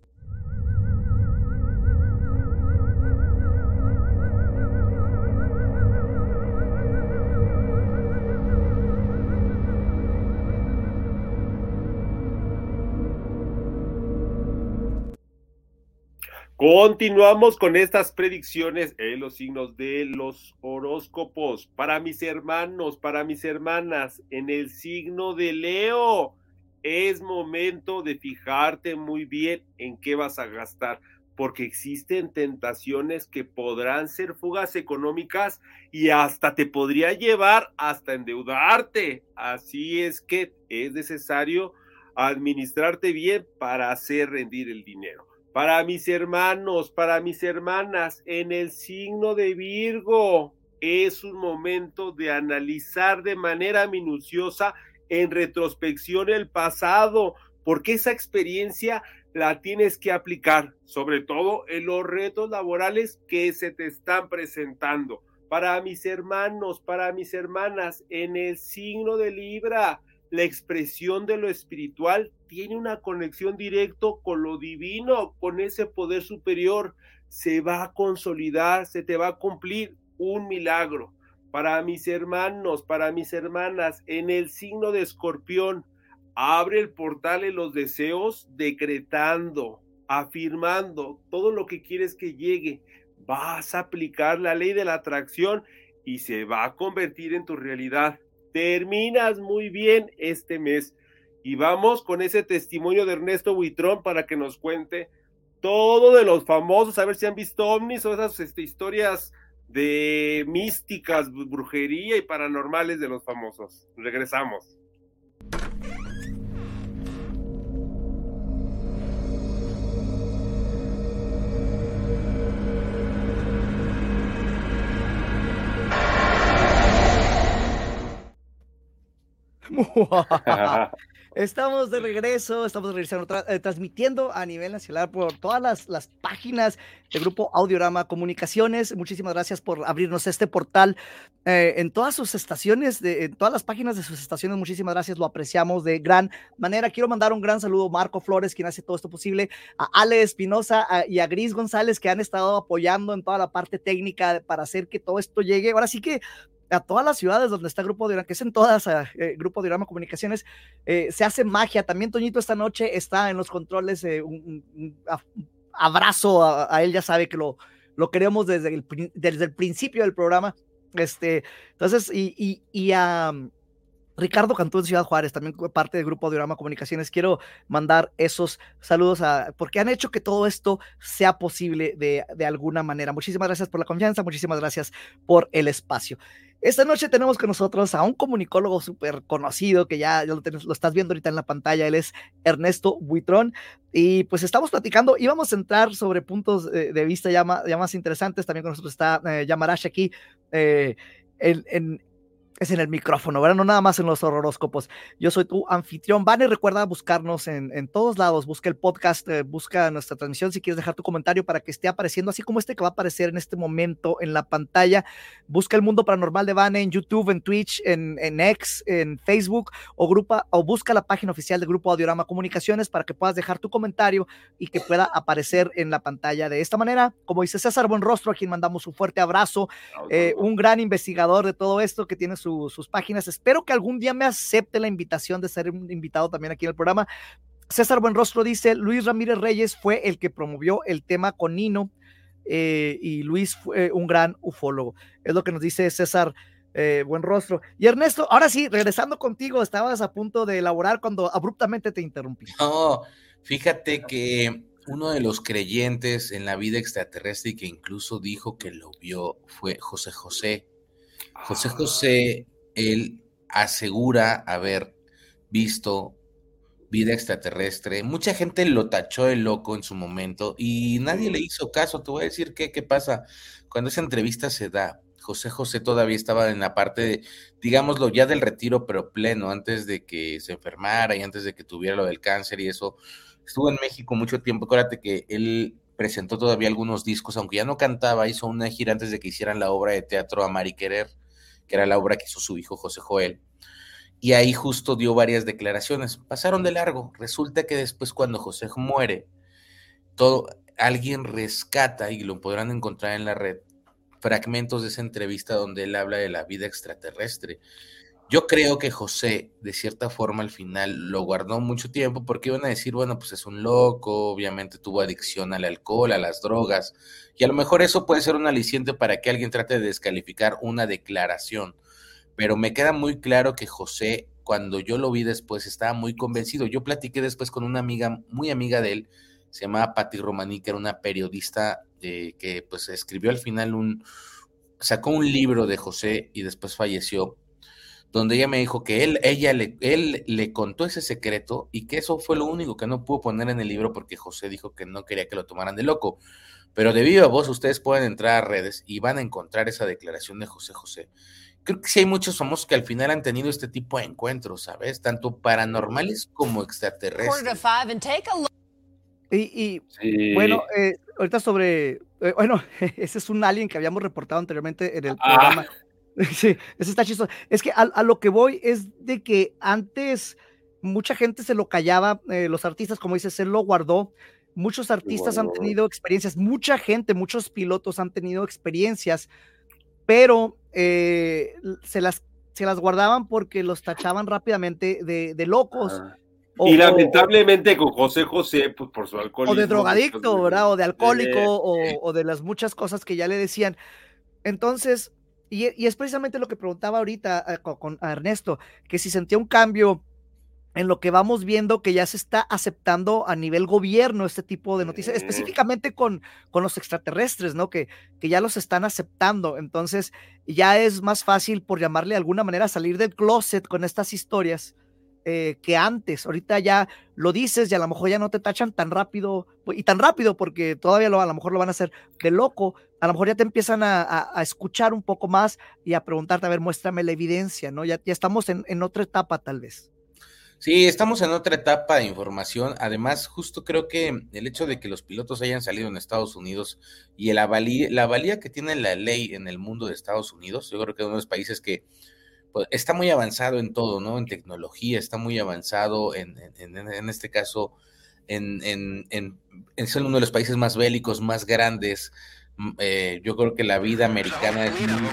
Continuamos con estas predicciones en los signos de los horóscopos. Para mis hermanos, para mis hermanas, en el signo de Leo, es momento de fijarte muy bien en qué vas a gastar, porque existen tentaciones que podrán ser fugas económicas y hasta te podría llevar hasta endeudarte. Así es que es necesario administrarte bien para hacer rendir el dinero para mis hermanos, para mis hermanas, en el signo de Virgo, es un momento de analizar de manera minuciosa en retrospección el pasado, porque esa experiencia la tienes que aplicar, sobre todo en los retos laborales que se te están presentando. Para mis hermanos, para mis hermanas, en el signo de Libra, la expresión de lo espiritual tiene una conexión directa con lo divino, con ese poder superior. Se va a consolidar, se te va a cumplir un milagro. Para mis hermanos, para mis hermanas, en el signo de escorpión, abre el portal en los deseos decretando, afirmando todo lo que quieres que llegue. Vas a aplicar la ley de la atracción y se va a convertir en tu realidad. Terminas muy bien este mes. Y vamos con ese testimonio de Ernesto Buitrón para que nos cuente todo de los famosos, a ver si han visto ovnis o esas este, historias de místicas, brujería y paranormales de los famosos. Regresamos. Estamos de regreso, estamos regresando, tra- eh, transmitiendo a nivel nacional por todas las, las páginas del grupo Audiorama Comunicaciones. Muchísimas gracias por abrirnos este portal eh, en todas sus estaciones, de, en todas las páginas de sus estaciones. Muchísimas gracias, lo apreciamos de gran manera. Quiero mandar un gran saludo a Marco Flores, quien hace todo esto posible, a Ale Espinosa y a Gris González, que han estado apoyando en toda la parte técnica para hacer que todo esto llegue. Ahora sí que a todas las ciudades donde está Grupo Diorama, que es en todas, eh, eh, Grupo Diorama Comunicaciones, eh, se hace magia. También Toñito esta noche está en los controles, eh, un, abrazo a, él, ya sabe que lo, lo queremos desde el, desde el principio del programa. Este, entonces, y, y, y a um, Ricardo Cantú en Ciudad Juárez, también parte del grupo Diorama Comunicaciones, quiero mandar esos saludos a, porque han hecho que todo esto sea posible de, de alguna manera. Muchísimas gracias por la confianza, muchísimas gracias por el espacio. Esta noche tenemos con nosotros a un comunicólogo súper conocido que ya, lo, estás viendo ahorita en la pantalla. Él es Ernesto Buitrón. Y pues estamos platicando y vamos a entrar sobre puntos eh, de vista ya más, interesantes. También con nosotros está eh, Yamarash aquí eh, en- es en el micrófono, ¿verdad? No nada más en los horóscopos. Yo soy tu anfitrión. Van y recuerda buscarnos en, en todos lados. Busca el podcast, eh, busca nuestra transmisión si quieres dejar tu comentario para que esté apareciendo, así como este que va a aparecer en este momento en la pantalla. Busca el mundo paranormal de Vane en YouTube, en Twitch, en, en X, en Facebook o, grupa, o busca la página oficial del Grupo Audiorama Comunicaciones para que puedas dejar tu comentario y que pueda aparecer en la pantalla de esta manera. Como dice César Buenrostro, a quien mandamos un fuerte abrazo, eh, un gran investigador de todo esto que tiene su- sus páginas. Espero que algún día me acepte la invitación de ser invitado también aquí en el programa. César Buenrostro dice, Luis Ramírez Reyes fue el que promovió el tema con Nino eh, y Luis fue un gran ufólogo. Es lo que nos dice César eh, Buenrostro. Y Ernesto, ahora sí, regresando contigo, estabas a punto de elaborar cuando abruptamente te interrumpí. No, fíjate que uno de los creyentes en la vida extraterrestre y que incluso dijo que lo vio fue José José. José José, él asegura haber visto vida extraterrestre. Mucha gente lo tachó de loco en su momento y nadie le hizo caso. Te voy a decir qué, qué pasa. Cuando esa entrevista se da, José José todavía estaba en la parte, de, digámoslo, ya del retiro, pero pleno, antes de que se enfermara y antes de que tuviera lo del cáncer y eso. Estuvo en México mucho tiempo. Acuérdate que él presentó todavía algunos discos, aunque ya no cantaba, hizo una gira antes de que hicieran la obra de teatro Amar y Querer, que era la obra que hizo su hijo José Joel. Y ahí justo dio varias declaraciones. Pasaron de largo. Resulta que después cuando José muere, todo, alguien rescata, y lo podrán encontrar en la red, fragmentos de esa entrevista donde él habla de la vida extraterrestre. Yo creo que José, de cierta forma, al final lo guardó mucho tiempo porque iban a decir, bueno, pues es un loco, obviamente tuvo adicción al alcohol, a las drogas, y a lo mejor eso puede ser un aliciente para que alguien trate de descalificar una declaración. Pero me queda muy claro que José, cuando yo lo vi después, estaba muy convencido. Yo platiqué después con una amiga, muy amiga de él, se llamaba Patti Romaní, que era una periodista eh, que pues escribió al final un, sacó un libro de José y después falleció, donde ella me dijo que él, ella le, él le contó ese secreto y que eso fue lo único que no pudo poner en el libro porque José dijo que no quería que lo tomaran de loco. Pero de viva voz, ustedes pueden entrar a redes y van a encontrar esa declaración de José José. Creo que sí hay muchos famosos que al final han tenido este tipo de encuentros, ¿sabes? Tanto paranormales como extraterrestres. Y, y Sí. bueno, eh, ahorita sobre, eh, bueno, ese es un alien que habíamos reportado anteriormente en el Ah. Sí, eso está chistoso. Es que a, a lo que voy es de que antes mucha gente se lo callaba, eh, los artistas, como dices, él lo guardó. Muchos artistas han tenido experiencias, mucha gente, muchos pilotos han tenido experiencias, pero eh, se, las, se las guardaban porque los tachaban rápidamente de, de locos. Ah. o- y lamentablemente con José José, pues por su alcoholismo. o de drogadicto, ¿verdad? O de alcohólico, Eh, o, o de las muchas cosas que ya le decían. Entonces, y, y es precisamente lo que preguntaba ahorita eh, con, con a Ernesto, que si sentía un cambio en lo que vamos viendo que ya se está aceptando a nivel gobierno este tipo de noticias, Eh. específicamente con, con los extraterrestres, ¿no? Que, que ya los están aceptando. Entonces, ya es más fácil, por llamarle de alguna manera, salir del closet con estas historias eh, que antes. Ahorita ya lo dices y a lo mejor ya no te tachan tan rápido y tan rápido porque todavía lo, a lo mejor lo van a hacer de loco. A lo mejor ya te empiezan a, a- escuchar un poco más y a preguntarte, a ver, muéstrame la evidencia, ¿no? Ya, ya estamos en, en otra etapa tal vez. Sí, estamos en otra etapa de información. Además, justo creo que el hecho de que los pilotos hayan salido en Estados Unidos y la valía, la valía que tiene la ley en el mundo de Estados Unidos, yo creo que es uno de los países que pues, está muy avanzado en todo, ¿no? En tecnología, está muy avanzado en, en, en- en este caso, en, en, en- es uno de los países más bélicos, más grandes. Mm, eh, yo creo que la vida americana es muy...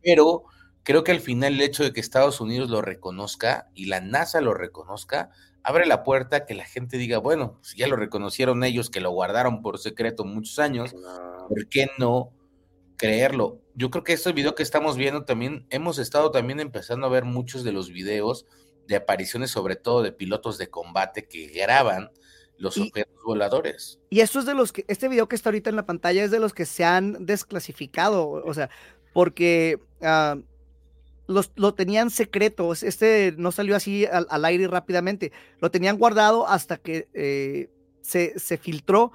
Pero creo que al final el hecho de que Estados Unidos lo reconozca y la NASA lo reconozca, abre la puerta a que la gente diga, bueno, si ya lo reconocieron ellos, que lo guardaron por secreto muchos años. ¿por qué no creerlo? Yo creo que este video que estamos viendo también, hemos estado también empezando a ver muchos de los videos de apariciones, sobre todo de pilotos de combate que graban los Y- objetos voladores. Y eso es de los que, este video que está ahorita en la pantalla es de los que se han desclasificado, o sea, porque ah, los, lo tenían secreto, es- este no salió así al, al aire rápidamente, lo tenían guardado hasta que eh, se, se filtró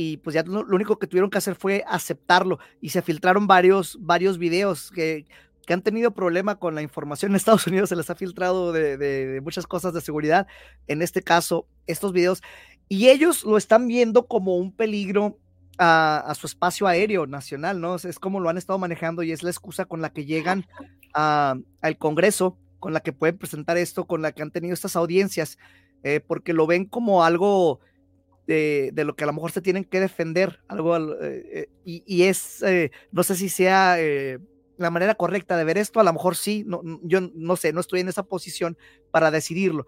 y pues ya lo, lo único que tuvieron que hacer fue aceptarlo y se filtraron varios, varios videos que, que han tenido problema con la información en Estados Unidos, se les ha filtrado de, de- de muchas cosas de seguridad, en este caso, estos videos, y ellos lo están viendo como un peligro a, a su espacio aéreo nacional, ¿no? Es, como lo han estado manejando y es la excusa con la que llegan a- al Congreso, con la que pueden presentar esto, con la que han tenido estas audiencias, eh, porque lo ven como algo de, de lo que a lo mejor se tienen que defender, algo, al- eh, eh, y, y es, eh, no sé si sea eh, la manera correcta de ver esto, a lo mejor sí, no- yo no sé, no estoy en esa posición para decidirlo,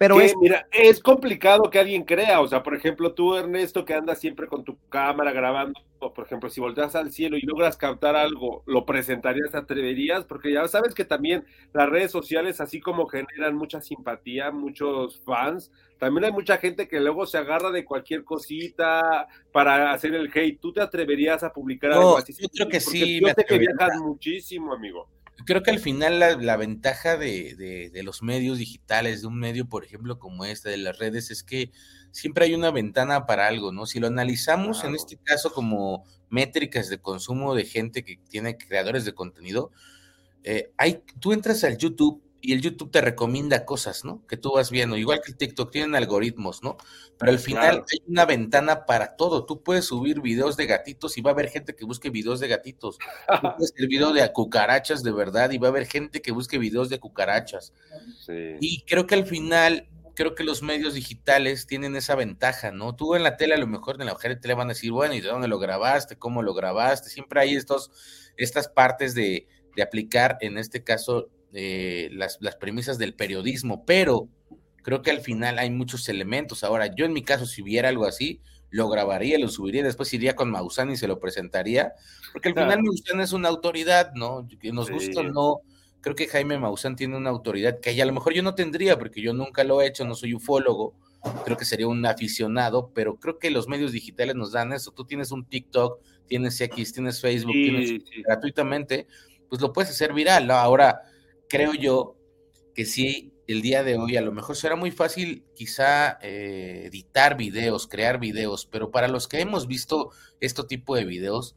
pero Que, es Mira, es complicado que alguien crea, o sea, por ejemplo, tú, Ernesto, que andas siempre con tu cámara grabando, o por ejemplo, si volteas al cielo y logras captar algo, ¿lo presentarías, te atreverías? Porque ya sabes que también las redes sociales, así como generan mucha simpatía, muchos fans, también hay mucha gente que luego se agarra de cualquier cosita para hacer el hate. ¿Tú te atreverías a publicar No, algo así? yo creo que Porque sí Yo me sé que viajas muchísimo, amigo. Creo que al final la, la ventaja de, de- de los medios digitales, de un medio, por ejemplo, como este de las redes, es que siempre hay una ventana para algo, ¿no? Si lo analizamos en este caso como métricas de consumo de gente que tiene creadores de contenido, eh, hay, tú entras al YouTube y el YouTube te recomienda cosas, ¿no? Que tú vas viendo, igual que el TikTok tienen algoritmos, ¿no? Pero al final Claro. hay una ventana para todo. Tú puedes subir videos de gatitos y va a haber gente que busque videos de gatitos. Tú puedes hacer video de cucarachas de verdad y va a haber gente que busque videos de cucarachas. Sí. Y creo que al final, creo que los medios digitales tienen esa ventaja, ¿no? Tú en la tele, a lo mejor en la mujer de tele van a decir, bueno, ¿y de dónde lo grabaste? ¿Cómo lo grabaste? Siempre hay estos, estas partes de, de aplicar, en este caso, eh, las, las premisas del periodismo, pero creo que al final hay muchos elementos. Ahora, yo en mi caso, si hubiera algo así, lo grabaría, lo subiría, después iría con Maussan y se lo presentaría, porque al final Claro. Maussan es una autoridad, ¿no? Que nos gusta o Sí. no, creo que Jaime Maussan tiene una autoridad que a lo mejor yo no tendría, porque yo nunca lo he hecho, no soy ufólogo, creo que sería un aficionado, pero creo que los medios digitales nos dan eso. Tú tienes un TikTok, tienes X, tienes Facebook, tienes Sí, sí. gratuitamente, pues lo puedes hacer viral, ¿no? Ahora, creo yo que sí, el día de hoy a lo mejor será muy fácil quizá eh, editar videos, crear videos, pero para los que hemos visto este tipo de videos,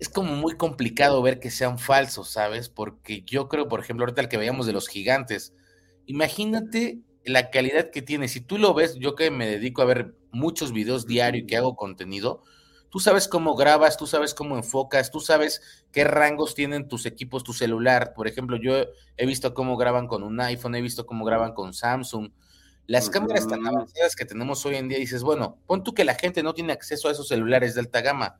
es como muy complicado ver que sean falsos, ¿sabes? Porque yo creo, por ejemplo, ahorita el que veíamos de los gigantes, imagínate la calidad que tiene. Si tú lo ves, yo que me dedico a ver muchos videos diario y que hago contenido, tú sabes cómo grabas, tú sabes cómo enfocas, tú sabes qué rangos tienen tus equipos, tu celular. Por ejemplo, yo he visto cómo graban con un iPhone, he visto cómo graban con Samsung. Las cámaras tan avanzadas que tenemos hoy en día, dices, bueno, pon tú que la gente no tiene acceso a esos celulares de alta gama.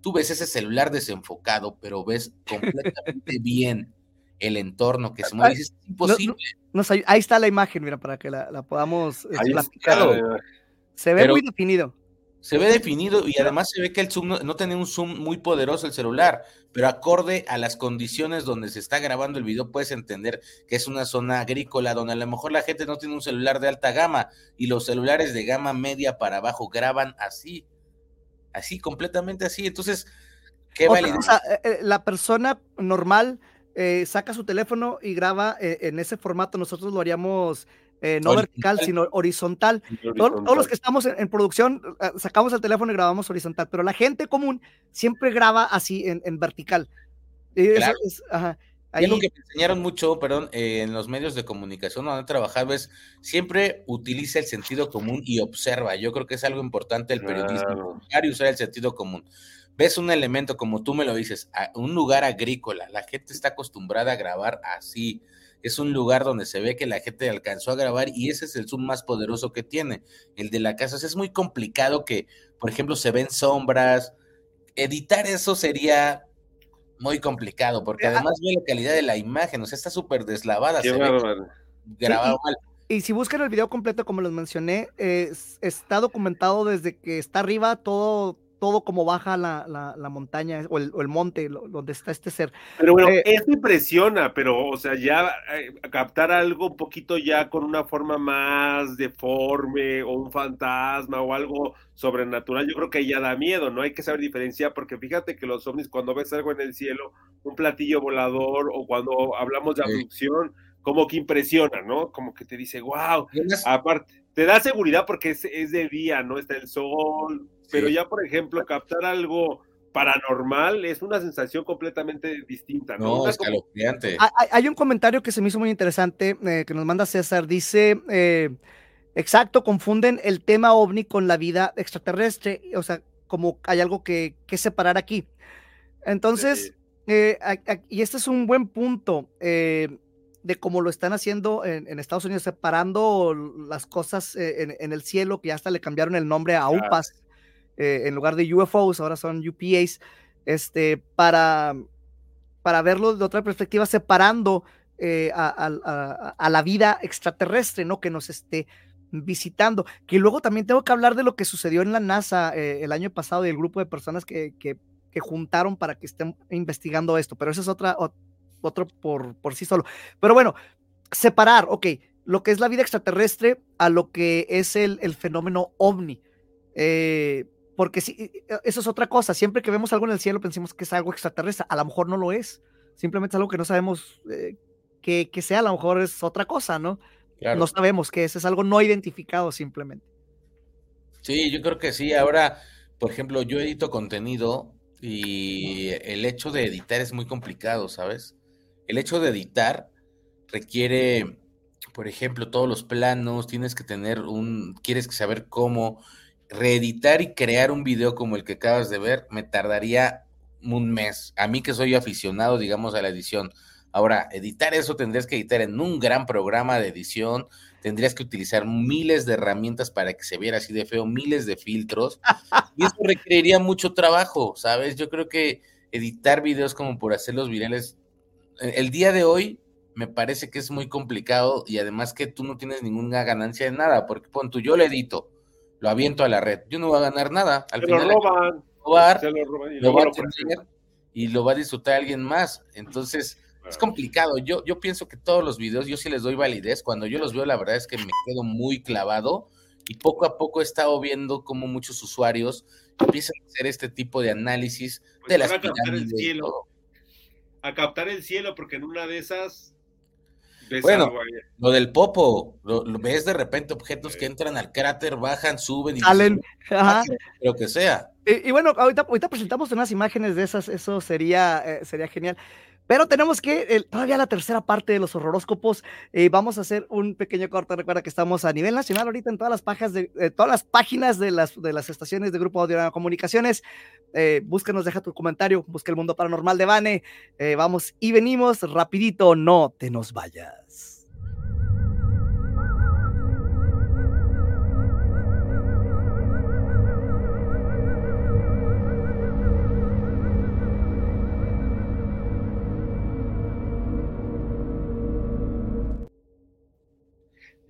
Tú ves ese celular desenfocado, pero ves completamente bien el entorno que se mueve. es imposible. ahí está la imagen, mira, para que la, podamos eh, platicar. Se ve muy definido. Se ve definido y además se ve que el zoom no, tiene un zoom muy poderoso el celular, pero acorde a las condiciones donde se está grabando el video, puedes entender que es una zona agrícola donde a lo mejor la gente no tiene un celular de alta gama y los celulares de gama media para abajo graban así, así, completamente así. Entonces, ¿qué vale? Eh, eh, la persona normal eh, saca su teléfono y graba en ese formato, nosotros lo haríamos eh, no vertical, sino horizontal. Todos, los que estamos en, producción eh, sacamos el teléfono y grabamos horizontal, pero la gente común siempre graba así en, vertical. Claro. Es, Ahí... que me enseñaron mucho, perdón, eh, en los medios de comunicación donde he trabajado es siempre utiliza el sentido común y observa. Yo creo que es algo importante el periodismo, y usar el sentido común. Ves un elemento como tú me lo dices, un lugar agrícola, la gente está acostumbrada a grabar así, es un lugar donde se ve que la gente alcanzó a grabar y ese es el zoom más poderoso que tiene, el de la casa. es muy complicado que, por ejemplo, se ven sombras. Editar eso sería muy complicado, porque eh, además ve la calidad de la imagen, o sea, está súper deslavada. se grabado mal. Y si buscan el video completo, como les mencioné, está documentado desde que está arriba todo todo como baja la, la, montaña o el, monte donde está este ser. Pero bueno, eh, eso impresiona, pero o sea, ya eh, captar algo un poquito ya con una forma más deforme o un fantasma o algo sobrenatural, yo creo que ya da miedo, ¿no? Hay que saber diferenciar porque fíjate que los ovnis cuando ves algo en el cielo, un platillo volador o cuando hablamos de abducción, como que impresiona, ¿no? Como que te dice, wow, aparte, te da seguridad porque es, es de día, ¿no? Está el sol, pero ya, por ejemplo, captar algo paranormal es una sensación completamente distinta. No, no escalofriante. Hay, un comentario que se me hizo muy interesante eh, que nos manda César. Dice, eh, exacto, confunden el tema ovni con la vida extraterrestre. O sea, como hay algo que, que separar aquí. Entonces, eh, y este es un buen punto de cómo lo están haciendo en, Estados Unidos, separando las cosas en, el cielo, que ya hasta le cambiaron el nombre a UPAS. Eh, en lugar de UFOs, ahora son UPAs, este, para, para verlo de otra perspectiva, separando eh, a, la vida extraterrestre, ¿no? Que nos esté visitando. Que luego también tengo que hablar de lo que sucedió en la NASA eh, el año pasado y el grupo de personas que, que, juntaron para que estén investigando esto, pero eso es otra, otro por, por sí solo. Pero bueno, separar, ok, lo que es la vida extraterrestre a lo que es el, el fenómeno ovni. Eh, porque si, eso es otra cosa. Siempre que vemos algo en el cielo pensamos que es algo extraterrestre. A lo mejor no lo es. Simplemente es algo que no sabemos eh, que, sea. A lo mejor es otra cosa, ¿no? No sabemos qué es. Es algo no identificado simplemente. Sí, yo creo que sí. Ahora, por ejemplo, yo edito contenido y el hecho de editar es muy complicado, ¿sabes? El hecho de editar requiere, por ejemplo, todos los planos, tienes que tener un, quieres saber cómo reeditar y crear un video como el que acabas de ver me tardaría un mes. A mí que soy aficionado, digamos, a la edición. Ahora, editar eso tendrías que editar en un gran programa de edición, tendrías que utilizar miles de herramientas para que se viera así de feo, miles de filtros, y eso requeriría mucho trabajo, ¿sabes? Yo creo que editar videos como por hacerlos virales, eh, el día de hoy me parece que es muy complicado y además que tú no tienes ninguna ganancia de nada, porque pon tú, yo lo edito, lo aviento a la red. Yo no voy a ganar nada. Al final, lo roban. lo, va a tener y lo va a disfrutar alguien más. Entonces, es complicado. Yo, yo pienso que todos los videos, yo sí les doy validez. Cuando yo los veo, la verdad es que me quedo muy clavado y poco a poco he estado viendo cómo muchos usuarios empiezan a hacer este tipo de análisis pues de las a captar el cielo. A captar el cielo, porque en una de esas bueno, lo del popo, lo, ves de repente objetos que entran al cráter, bajan, suben y salen, lo que sea. Y, bueno, ahorita, ahorita presentamos unas imágenes de esas, eso sería, eh, sería genial. Pero tenemos que, todavía la tercera parte de los horóscopos, eh, vamos a hacer un pequeño corte. Recuerda que estamos a nivel nacional ahorita en todas las páginas de, eh, todas las páginas de las, de las estaciones de Grupo Audio Comunicaciones. Eh, búscanos, deja tu comentario, busca el mundo paranormal de Bane. Eh, vamos y venimos rapidito, no te nos vayas.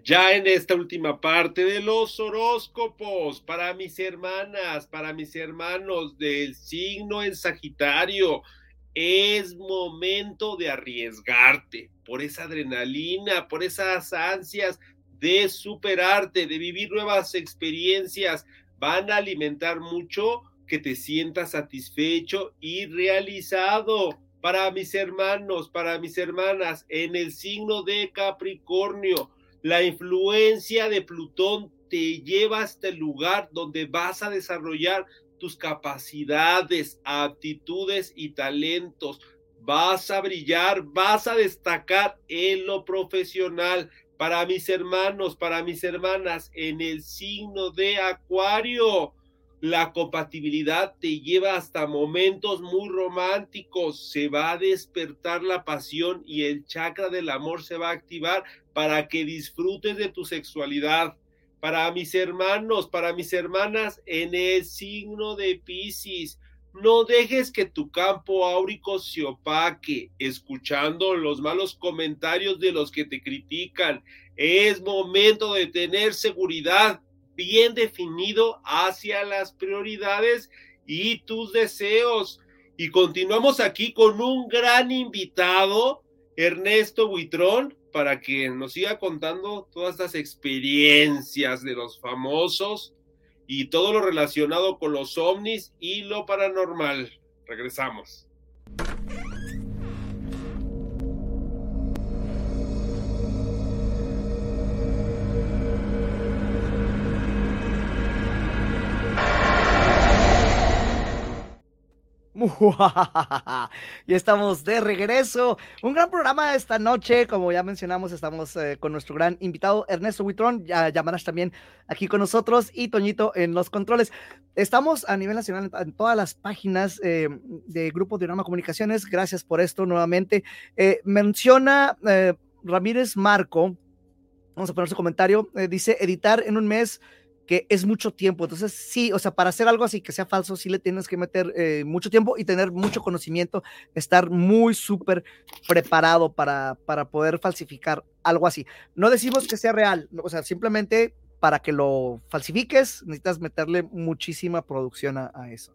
Ya en esta última parte de los horóscopos, para mis hermanas, para mis hermanos del signo en Sagitario, es momento de arriesgarte por esa adrenalina, por esas ansias de superarte, de vivir nuevas experiencias. Van a alimentar mucho que te sientas satisfecho y realizado. Para mis hermanos, para mis hermanas, en el signo de Capricornio, la influencia de Plutón te lleva hasta el lugar donde vas a desarrollar tus capacidades, aptitudes y talentos. Vas a brillar, vas a destacar en lo profesional. Para mis hermanos, para mis hermanas, en el signo de Acuario, la compatibilidad te lleva hasta momentos muy románticos. Se va a despertar la pasión y el chakra del amor se va a activar para que disfrutes de tu sexualidad. Para mis hermanos, para mis hermanas, en el signo de Piscis, no dejes que tu campo áurico se opaque, escuchando los malos comentarios de los que te critican. Es momento de tener seguridad bien definido hacia las prioridades y tus deseos. Y continuamos aquí con un gran invitado, Ernesto Buitrón, para que nos siga contando todas estas experiencias de los famosos y todo lo relacionado con los ovnis y lo paranormal. Regresamos. y estamos de regreso. Un gran programa esta noche. Como ya mencionamos, estamos eh, con nuestro gran invitado Ernesto Huitrón. Ya llamarás también aquí con nosotros y Toñito en los controles. Estamos a nivel nacional en todas las páginas eh, de Grupo Diorama Comunicaciones. Gracias por esto nuevamente. Eh, menciona Ramírez Marco. Vamos a poner su comentario. dice editar en un mes que es mucho tiempo. Entonces, sí, o sea, para hacer algo así que sea falso, sí le tienes que meter eh, mucho tiempo y tener mucho conocimiento, estar muy súper preparado para, para poder falsificar algo así. No decimos que sea real, o sea, simplemente para que lo falsifiques, necesitas meterle muchísima producción a, a eso.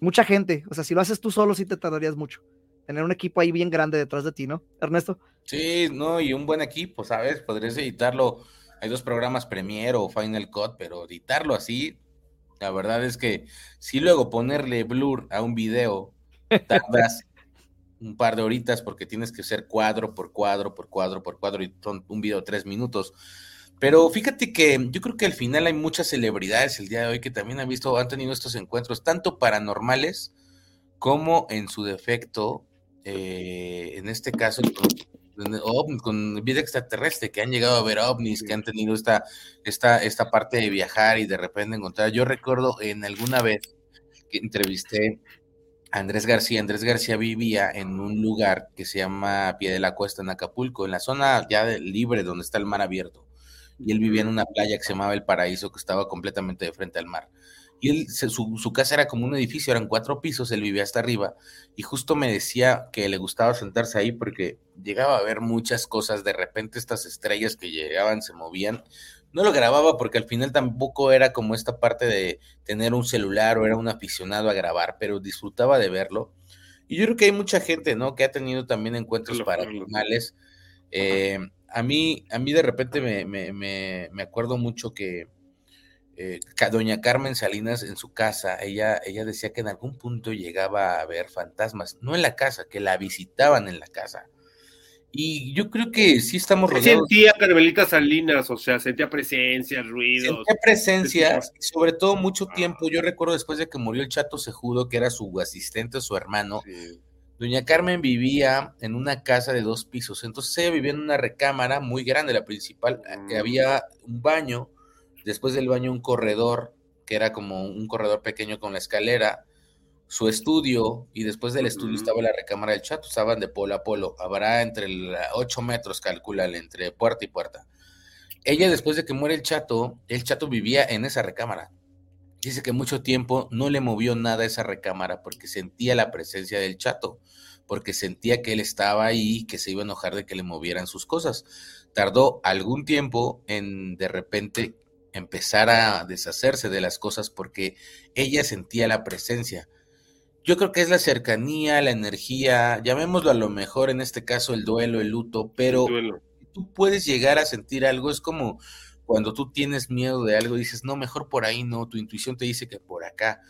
Mucha gente, o sea, si lo haces tú solo, sí te tardarías mucho. Tener un equipo ahí bien grande detrás de ti, ¿no, Ernesto? Sí, no, y un buen equipo, ¿sabes? Podrías editarlo. Hay dos programas Premiere o Final Cut, pero editarlo así, la verdad es que si luego ponerle blur a un video, tardas un par de horitas porque tienes que hacer cuadro por cuadro, por cuadro, por cuadro, y son un video de tres minutos. Pero fíjate que yo creo que al final hay muchas celebridades el día de hoy que también han visto, han tenido estos encuentros, tanto paranormales como en su defecto, eh, en este caso, ovnis, con vida extraterrestre, que han llegado a ver ovnis, que han tenido esta, esta, esta parte de viajar y de repente encontrar. Yo recuerdo en alguna vez que entrevisté a Andrés García. Andrés García vivía en un lugar que se llama Pie de la Cuesta en Acapulco, en la zona ya de- libre donde está el mar abierto. Y él vivía en una playa que se llamaba El Paraíso, que estaba completamente de frente al mar. Y él, se- su, su casa era como un edificio, eran cuatro pisos, él vivía hasta arriba. Y justo me decía que le gustaba sentarse ahí porque llegaba a ver muchas cosas. De repente estas estrellas que llegaban se movían. No lo grababa porque al final tampoco era como esta parte de tener un celular o era un aficionado a grabar, pero disfrutaba de verlo. Y yo creo que hay mucha gente, ¿no? Que ha tenido también encuentros paranormales. Eh, a mí, a mí de repente me, me, me, me acuerdo mucho que eh, doña Carmen Salinas en su casa, ella, ella decía que en algún punto llegaba a ver fantasmas, no en la casa, que la visitaban en la casa. Y yo creo que sí estamos ¿Qué rodeados sentía Carmelita Salinas? O sea, sentía presencia, ruidos. Sentía presencia, y sobre todo mucho tiempo. Yo recuerdo después de que murió el Chato Sejudo, que era su asistente, su hermano, Sí. Doña Carmen vivía en una casa de dos pisos, entonces ella vivía en una recámara muy grande, la principal, que había un baño, después del baño un corredor, que era como un corredor pequeño con la escalera, su estudio, y después del estudio estaba la recámara del chato, estaban de polo a polo, habrá entre 8 metros, calculale, entre puerta y puerta. Ella después de que muere el chato, el chato vivía en esa recámara. Dice que mucho tiempo no le movió nada a esa recámara porque sentía la presencia del chato, porque sentía que él estaba ahí y que se iba a enojar de que le movieran sus cosas. Tardó algún tiempo en de repente empezar a deshacerse de las cosas porque ella sentía la presencia. Yo creo que es la cercanía, la energía, llamémoslo a lo mejor en este caso el duelo, el luto, pero tú puedes llegar a sentir algo, es como cuando tú tienes miedo de algo, dices, no, mejor por ahí no, tu intuición te dice que por acá.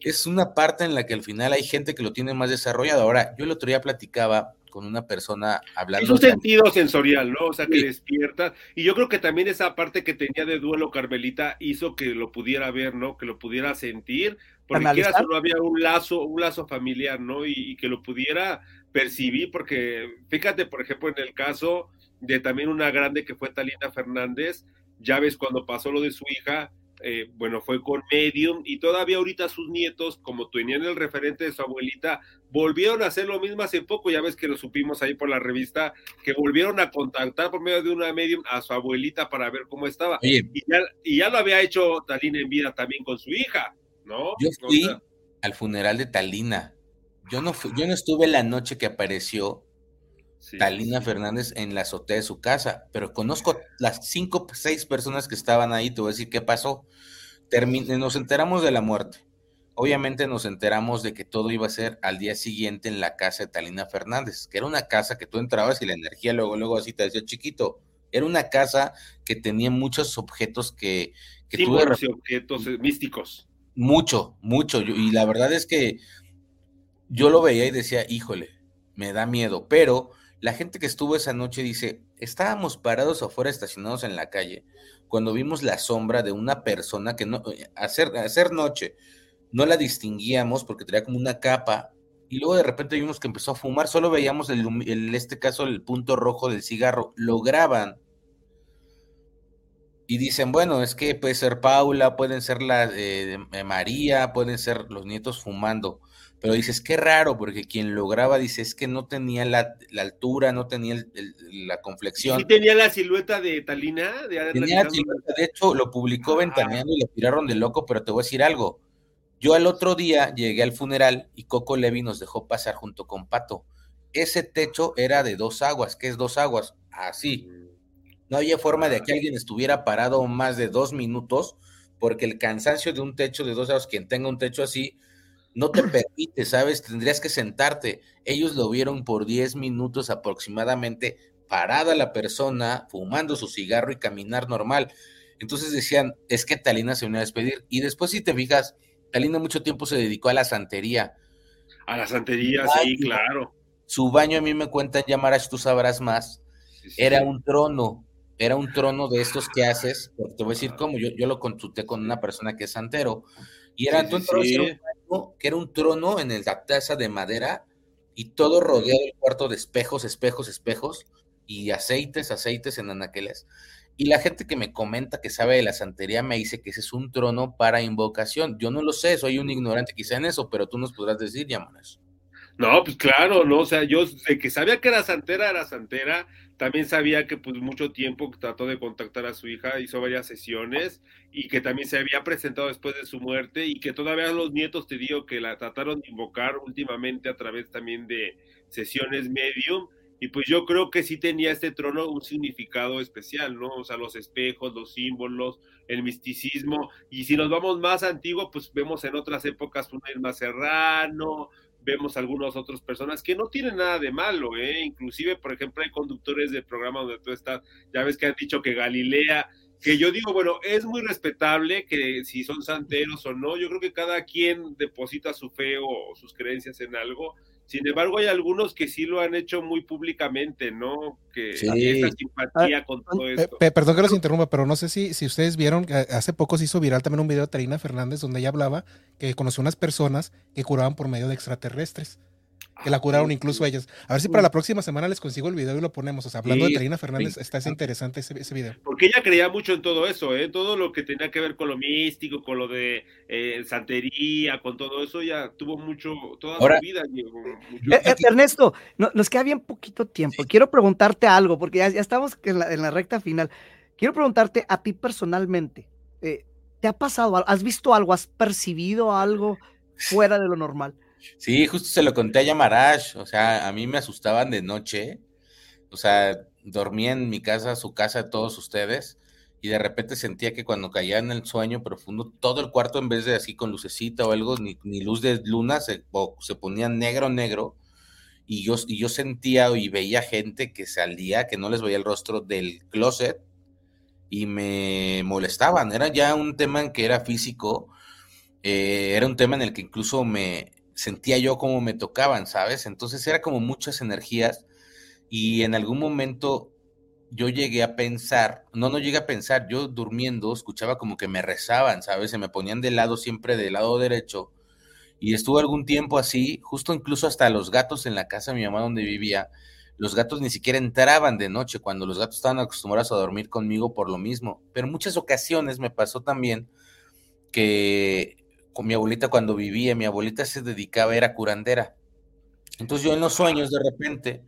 Es una parte en la que al final hay gente que lo tiene más desarrollado. Ahora, yo el otro día platicaba con una persona hablando. Es un sentido sensorial, ¿no? O sea, que despierta. Y yo creo que también esa parte que tenía de duelo Carmelita hizo que lo pudiera ver, ¿no? Que lo pudiera sentir, porque quiera solo había un lazo, un lazo familiar, ¿no? Y, y, que lo pudiera percibir, porque fíjate, por ejemplo, en el caso de también una grande que fue Talina Fernández, ya ves cuando pasó lo de su hija, eh, bueno, fue con Medium y todavía ahorita sus nietos, como tenían el referente de su abuelita, volvieron a hacer lo mismo hace poco, ya ves que lo supimos ahí por la revista, que volvieron a contactar por medio de una Medium a su abuelita para ver cómo estaba. Y, ya, lo había hecho Talina en vida también con su hija, ¿no? Yo fui al funeral de Talina. Yo no, yo no estuve la noche que apareció Talina Fernández en la azotea de su casa, pero conozco las cinco, seis personas que estaban ahí, te voy a decir qué pasó. nos enteramos de la muerte. Obviamente nos enteramos de que todo iba a ser al día siguiente en la casa de Talina Fernández, que era una casa que tú entrabas y la energía luego, luego así te decía chiquito. Era una casa que tenía muchos objetos que... que sí, objetos eh, místicos. Mucho, mucho. y la verdad es que yo lo veía y decía, híjole, me da miedo, pero la gente que estuvo esa noche dice, estábamos parados afuera estacionados en la calle cuando vimos la sombra de una persona que no, eh, hacer, hacer noche, no la distinguíamos porque tenía como una capa y luego de repente vimos que empezó a fumar, solo veíamos el, este caso el punto rojo del cigarro, lo graban y dicen, bueno, es que puede ser Paula, pueden ser la de María, pueden ser los nietos fumando pero dices, qué raro, porque quien lo graba dice, es que no tenía la, altura, no tenía la conflexión. ¿Sí tenía la silueta de Talina? De tenía la silueta, de hecho, lo publicó ah. Ventaneando y le tiraron de loco, pero te voy a decir algo. Yo al otro día llegué al funeral y Coco Levi nos dejó pasar junto con Pato. Ese techo era de dos aguas. ¿Qué es dos aguas? Así. No había forma de que alguien estuviera parado más de dos minutos, porque el cansancio de un techo de dos aguas, quien tenga un techo así, no te permite, ¿sabes? Tendrías que sentarte. Ellos lo vieron por 10 minutos aproximadamente, parada la persona, fumando su cigarro y caminar normal. Entonces decían, es que Talina se vino a despedir. Y después, si te fijas, Talina mucho tiempo se dedicó a la santería. A la santería, sí, claro. Su baño, a mí me cuentan, Yamarash, tú sabrás más. Era un trono, era un trono de estos que haces, porque te voy a decir cómo, yo, yo lo consulté con una persona que es santero, y era, que era un trono en la taza de madera y todo rodeado el cuarto de espejos, espejos, espejos y aceites, aceites en anaqueles. Y la gente que me comenta que sabe de la santería me dice que ese es un trono para invocación. Yo no lo sé, soy un ignorante quizá en eso, pero tú nos podrás decir, Yamanes. No, pues claro, no, o sea, yo sé que sabía que era santera, era santera, también sabía que pues mucho tiempo trató de contactar a su hija, hizo varias sesiones y que también se había presentado después de su muerte y que todavía los nietos, te digo, que la trataron de invocar últimamente a través también de sesiones medium y pues yo creo que sí tenía este trono un significado especial, ¿no? O sea, los espejos, los símbolos, el misticismo y si nos vamos más antiguo, pues vemos en otras épocas un Elma Serrano, vemos algunas otras personas que no tienen nada de malo, ¿eh? Inclusive, por ejemplo, hay conductores del programa donde tú estás, ya ves que han dicho que Galilea, que yo digo, bueno, es muy respetable que si son santeros o no, yo creo que cada quien deposita su fe o sus creencias en algo, sin embargo, hay algunos que sí lo han hecho muy públicamente, ¿no? Que sí. esa simpatía ah, con todo esto. perdón que los interrumpa, pero no sé si, si ustedes vieron, hace poco se hizo viral también un video de Tarina Fernández donde ella hablaba que conoció unas personas que curaban por medio de extraterrestres. Que la curaron incluso ellas. A ver si para la próxima semana les consigo el video y lo ponemos. O sea, hablando Sí, de Trina Fernández, sí. está es interesante ese, ese video. Porque ella creía mucho en todo eso, ¿eh? Todo lo que tenía que ver con lo místico, con lo de eh, santería, con todo eso, ya tuvo mucho, toda Ahora- su vida. llegó mucho- Eh, eh, Ernesto, no- nos queda bien poquito tiempo. Quiero preguntarte algo, porque ya, ya estamos en la, en la recta final. Quiero preguntarte a ti personalmente, eh, ¿te ha pasado algo? ¿Has visto algo? ¿Has percibido algo fuera de lo normal? Sí, justo se lo conté a Yamarash, o sea, a mí me asustaban de noche, o sea, dormía en mi casa, su casa, todos ustedes, y de repente sentía que cuando caía en el sueño profundo, todo el cuarto en vez de así con lucecita o algo, ni, ni luz de luna, se, se ponía negro, negro, y yo, y yo sentía y veía gente que salía, que no les veía el rostro del closet, y me molestaban, era ya un tema en que era físico, eh, era un tema en el que incluso me sentía yo como me tocaban, ¿sabes? Entonces era como muchas energías y en algún momento yo llegué a pensar, no, no llegué a pensar, yo durmiendo escuchaba como que me rezaban, ¿sabes? Se me ponían de lado siempre del lado derecho y estuve algún tiempo así, justo incluso hasta los gatos en la casa de mi mamá donde vivía, los gatos ni siquiera entraban de noche cuando los gatos estaban acostumbrados a dormir conmigo por lo mismo, pero muchas ocasiones me pasó también que con mi abuelita cuando vivía, mi abuelita se dedicaba, era curandera. Entonces yo en los sueños de repente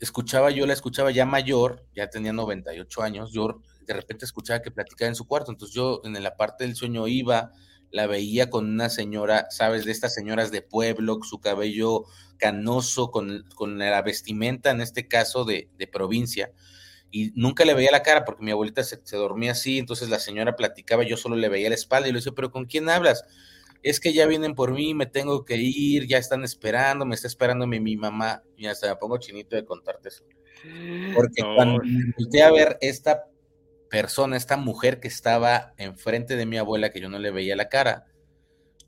escuchaba, yo la escuchaba ya mayor, ya tenía 98 años, yo de repente escuchaba que platicaba en su cuarto, entonces yo en la parte del sueño iba, la veía con una señora, sabes, de estas señoras de pueblo, su cabello canoso, con, con la vestimenta, en este caso, de, de provincia, y nunca le veía la cara porque mi abuelita se, se, dormía así, entonces la señora platicaba, yo solo le veía la espalda y le decía, pero ¿con quién hablas? Es que ya vienen por mí, me tengo que ir, ya están esperando, me está esperando mi, mamá, y hasta me pongo chinito de contarte eso. Porque no. cuando me volteé a ver esta persona, esta mujer que estaba enfrente de mi abuela, que yo no le veía la cara,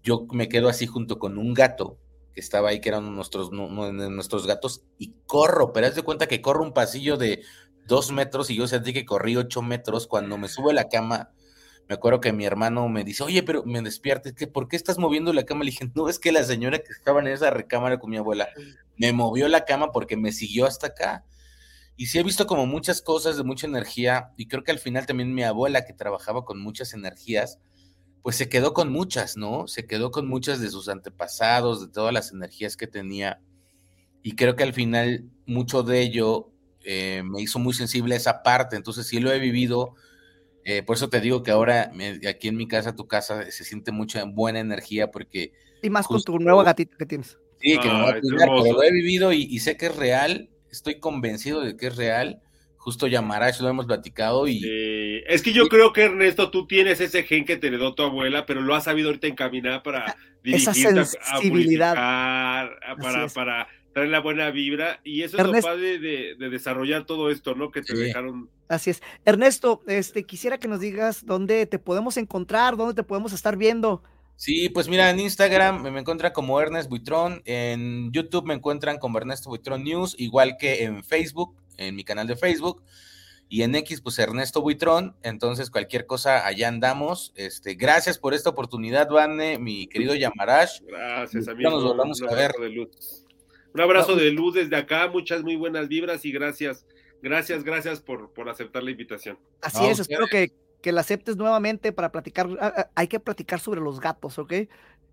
yo me quedo así junto con un gato que estaba ahí, que eran nuestros, nuestros gatos, y corro, pero haz de cuenta que corro un pasillo de dos metros y yo sentí que corrí ocho metros. Cuando me sube a la cama, me acuerdo que mi hermano me dice, oye, pero me despierta, que ¿por qué estás moviendo la cama? Le dije, no, es que la señora que estaba en esa recámara con mi abuela me movió la cama porque me siguió hasta acá. Y sí he visto como muchas cosas de mucha energía y creo que al final también mi abuela que trabajaba con muchas energías, pues se quedó con muchas, ¿no? Se quedó con muchas de sus antepasados, de todas las energías que tenía. Y creo que al final mucho de ello eh, me hizo muy sensible a esa parte, entonces sí lo he vivido, eh, por eso te digo que ahora me, aquí en mi casa, tu casa, se siente mucha buena energía porque... Y más justo, con tu nuevo gatito que tienes. Sí, que ah, me voy a cuidar, pero lo he vivido y, y, sé que es real, estoy convencido de que es real, justo Yamarash lo hemos platicado y... Sí. Es que yo sí. creo que Ernesto, tú tienes ese gen que te heredó tu abuela, pero lo has sabido ahorita encaminar para dirigirte Esa sensibilidad. a, a para, para traer la buena vibra y eso es lo padre de, de, desarrollar todo esto, ¿no? Que te sí. dejaron. Así es. Ernesto, este, quisiera que nos digas dónde te podemos encontrar, dónde te podemos estar viendo. Sí, pues mira, en Instagram me encuentran como Ernest Buitrón, en YouTube me encuentran como Ernesto Buitrón News, igual que en Facebook, en mi canal de Facebook, y en X, pues Ernesto Buitrón, entonces cualquier cosa, allá andamos. Este, gracias por esta oportunidad, Vane, mi querido Yamarash. Gracias, amigo. Nos volvamos a ver. De luz. Un abrazo de luz desde acá, muchas muy buenas vibras y gracias, gracias, gracias por, por aceptar la invitación. Así es, espero que, que, la aceptes nuevamente para platicar, hay que platicar sobre los gatos, ¿ok?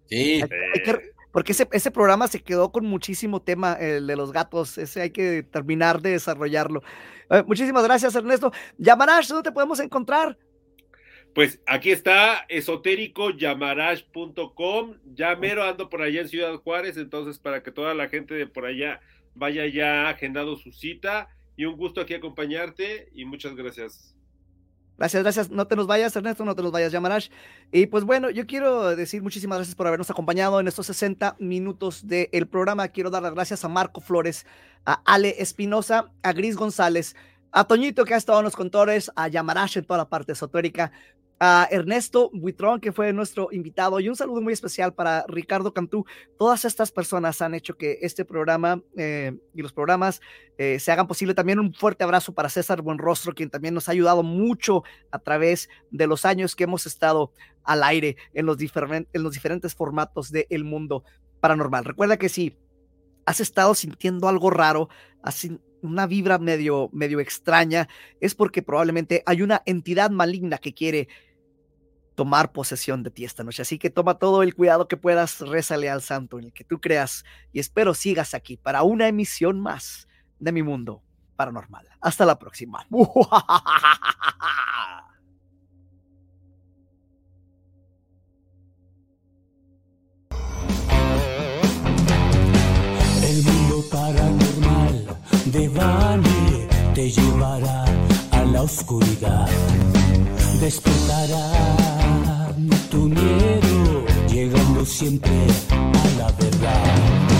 Sí. Hay, hay que, porque ese, ese programa se quedó con muchísimo tema, el de los gatos, ese hay que terminar de desarrollarlo. Eh, muchísimas gracias, Ernesto. Yamarash, ¿dónde te podemos encontrar? Pues aquí está esotéricoyamarash.com. Ya mero ando por allá en Ciudad Juárez, entonces para que toda la gente de por allá vaya ya agendado su cita. Y un gusto aquí acompañarte y muchas gracias. Gracias, gracias. No te nos vayas, Ernesto, no te nos vayas, Yamarash. Y pues bueno, yo quiero decir muchísimas gracias por habernos acompañado en estos 60 minutos del programa. Quiero dar las gracias a Marco Flores, a Ale Espinosa, a Gris González, a Toñito que ha estado en los contores, a Yamarash en toda la parte esotérica, a Ernesto Buitrón, que fue nuestro invitado, y un saludo muy especial para Ricardo Cantú. Todas estas personas han hecho que este programa eh, y los programas eh, se hagan posible. También un fuerte abrazo para César Buenrostro, quien también nos ha ayudado mucho a través de los años que hemos estado al aire en los, diferen en los diferentes formatos del mundo paranormal. Recuerda que si has estado sintiendo algo raro, así una vibra medio, medio extraña, es porque probablemente hay una entidad maligna que quiere tomar posesión de ti esta noche. Así que toma todo el cuidado que puedas, rézale al santo en el que tú creas y espero sigas aquí para una emisión más de mi mundo paranormal. Hasta la próxima. El mundo paranormal de Bani te llevará a la oscuridad. Despertará miedo, llegando siempre a la verdad.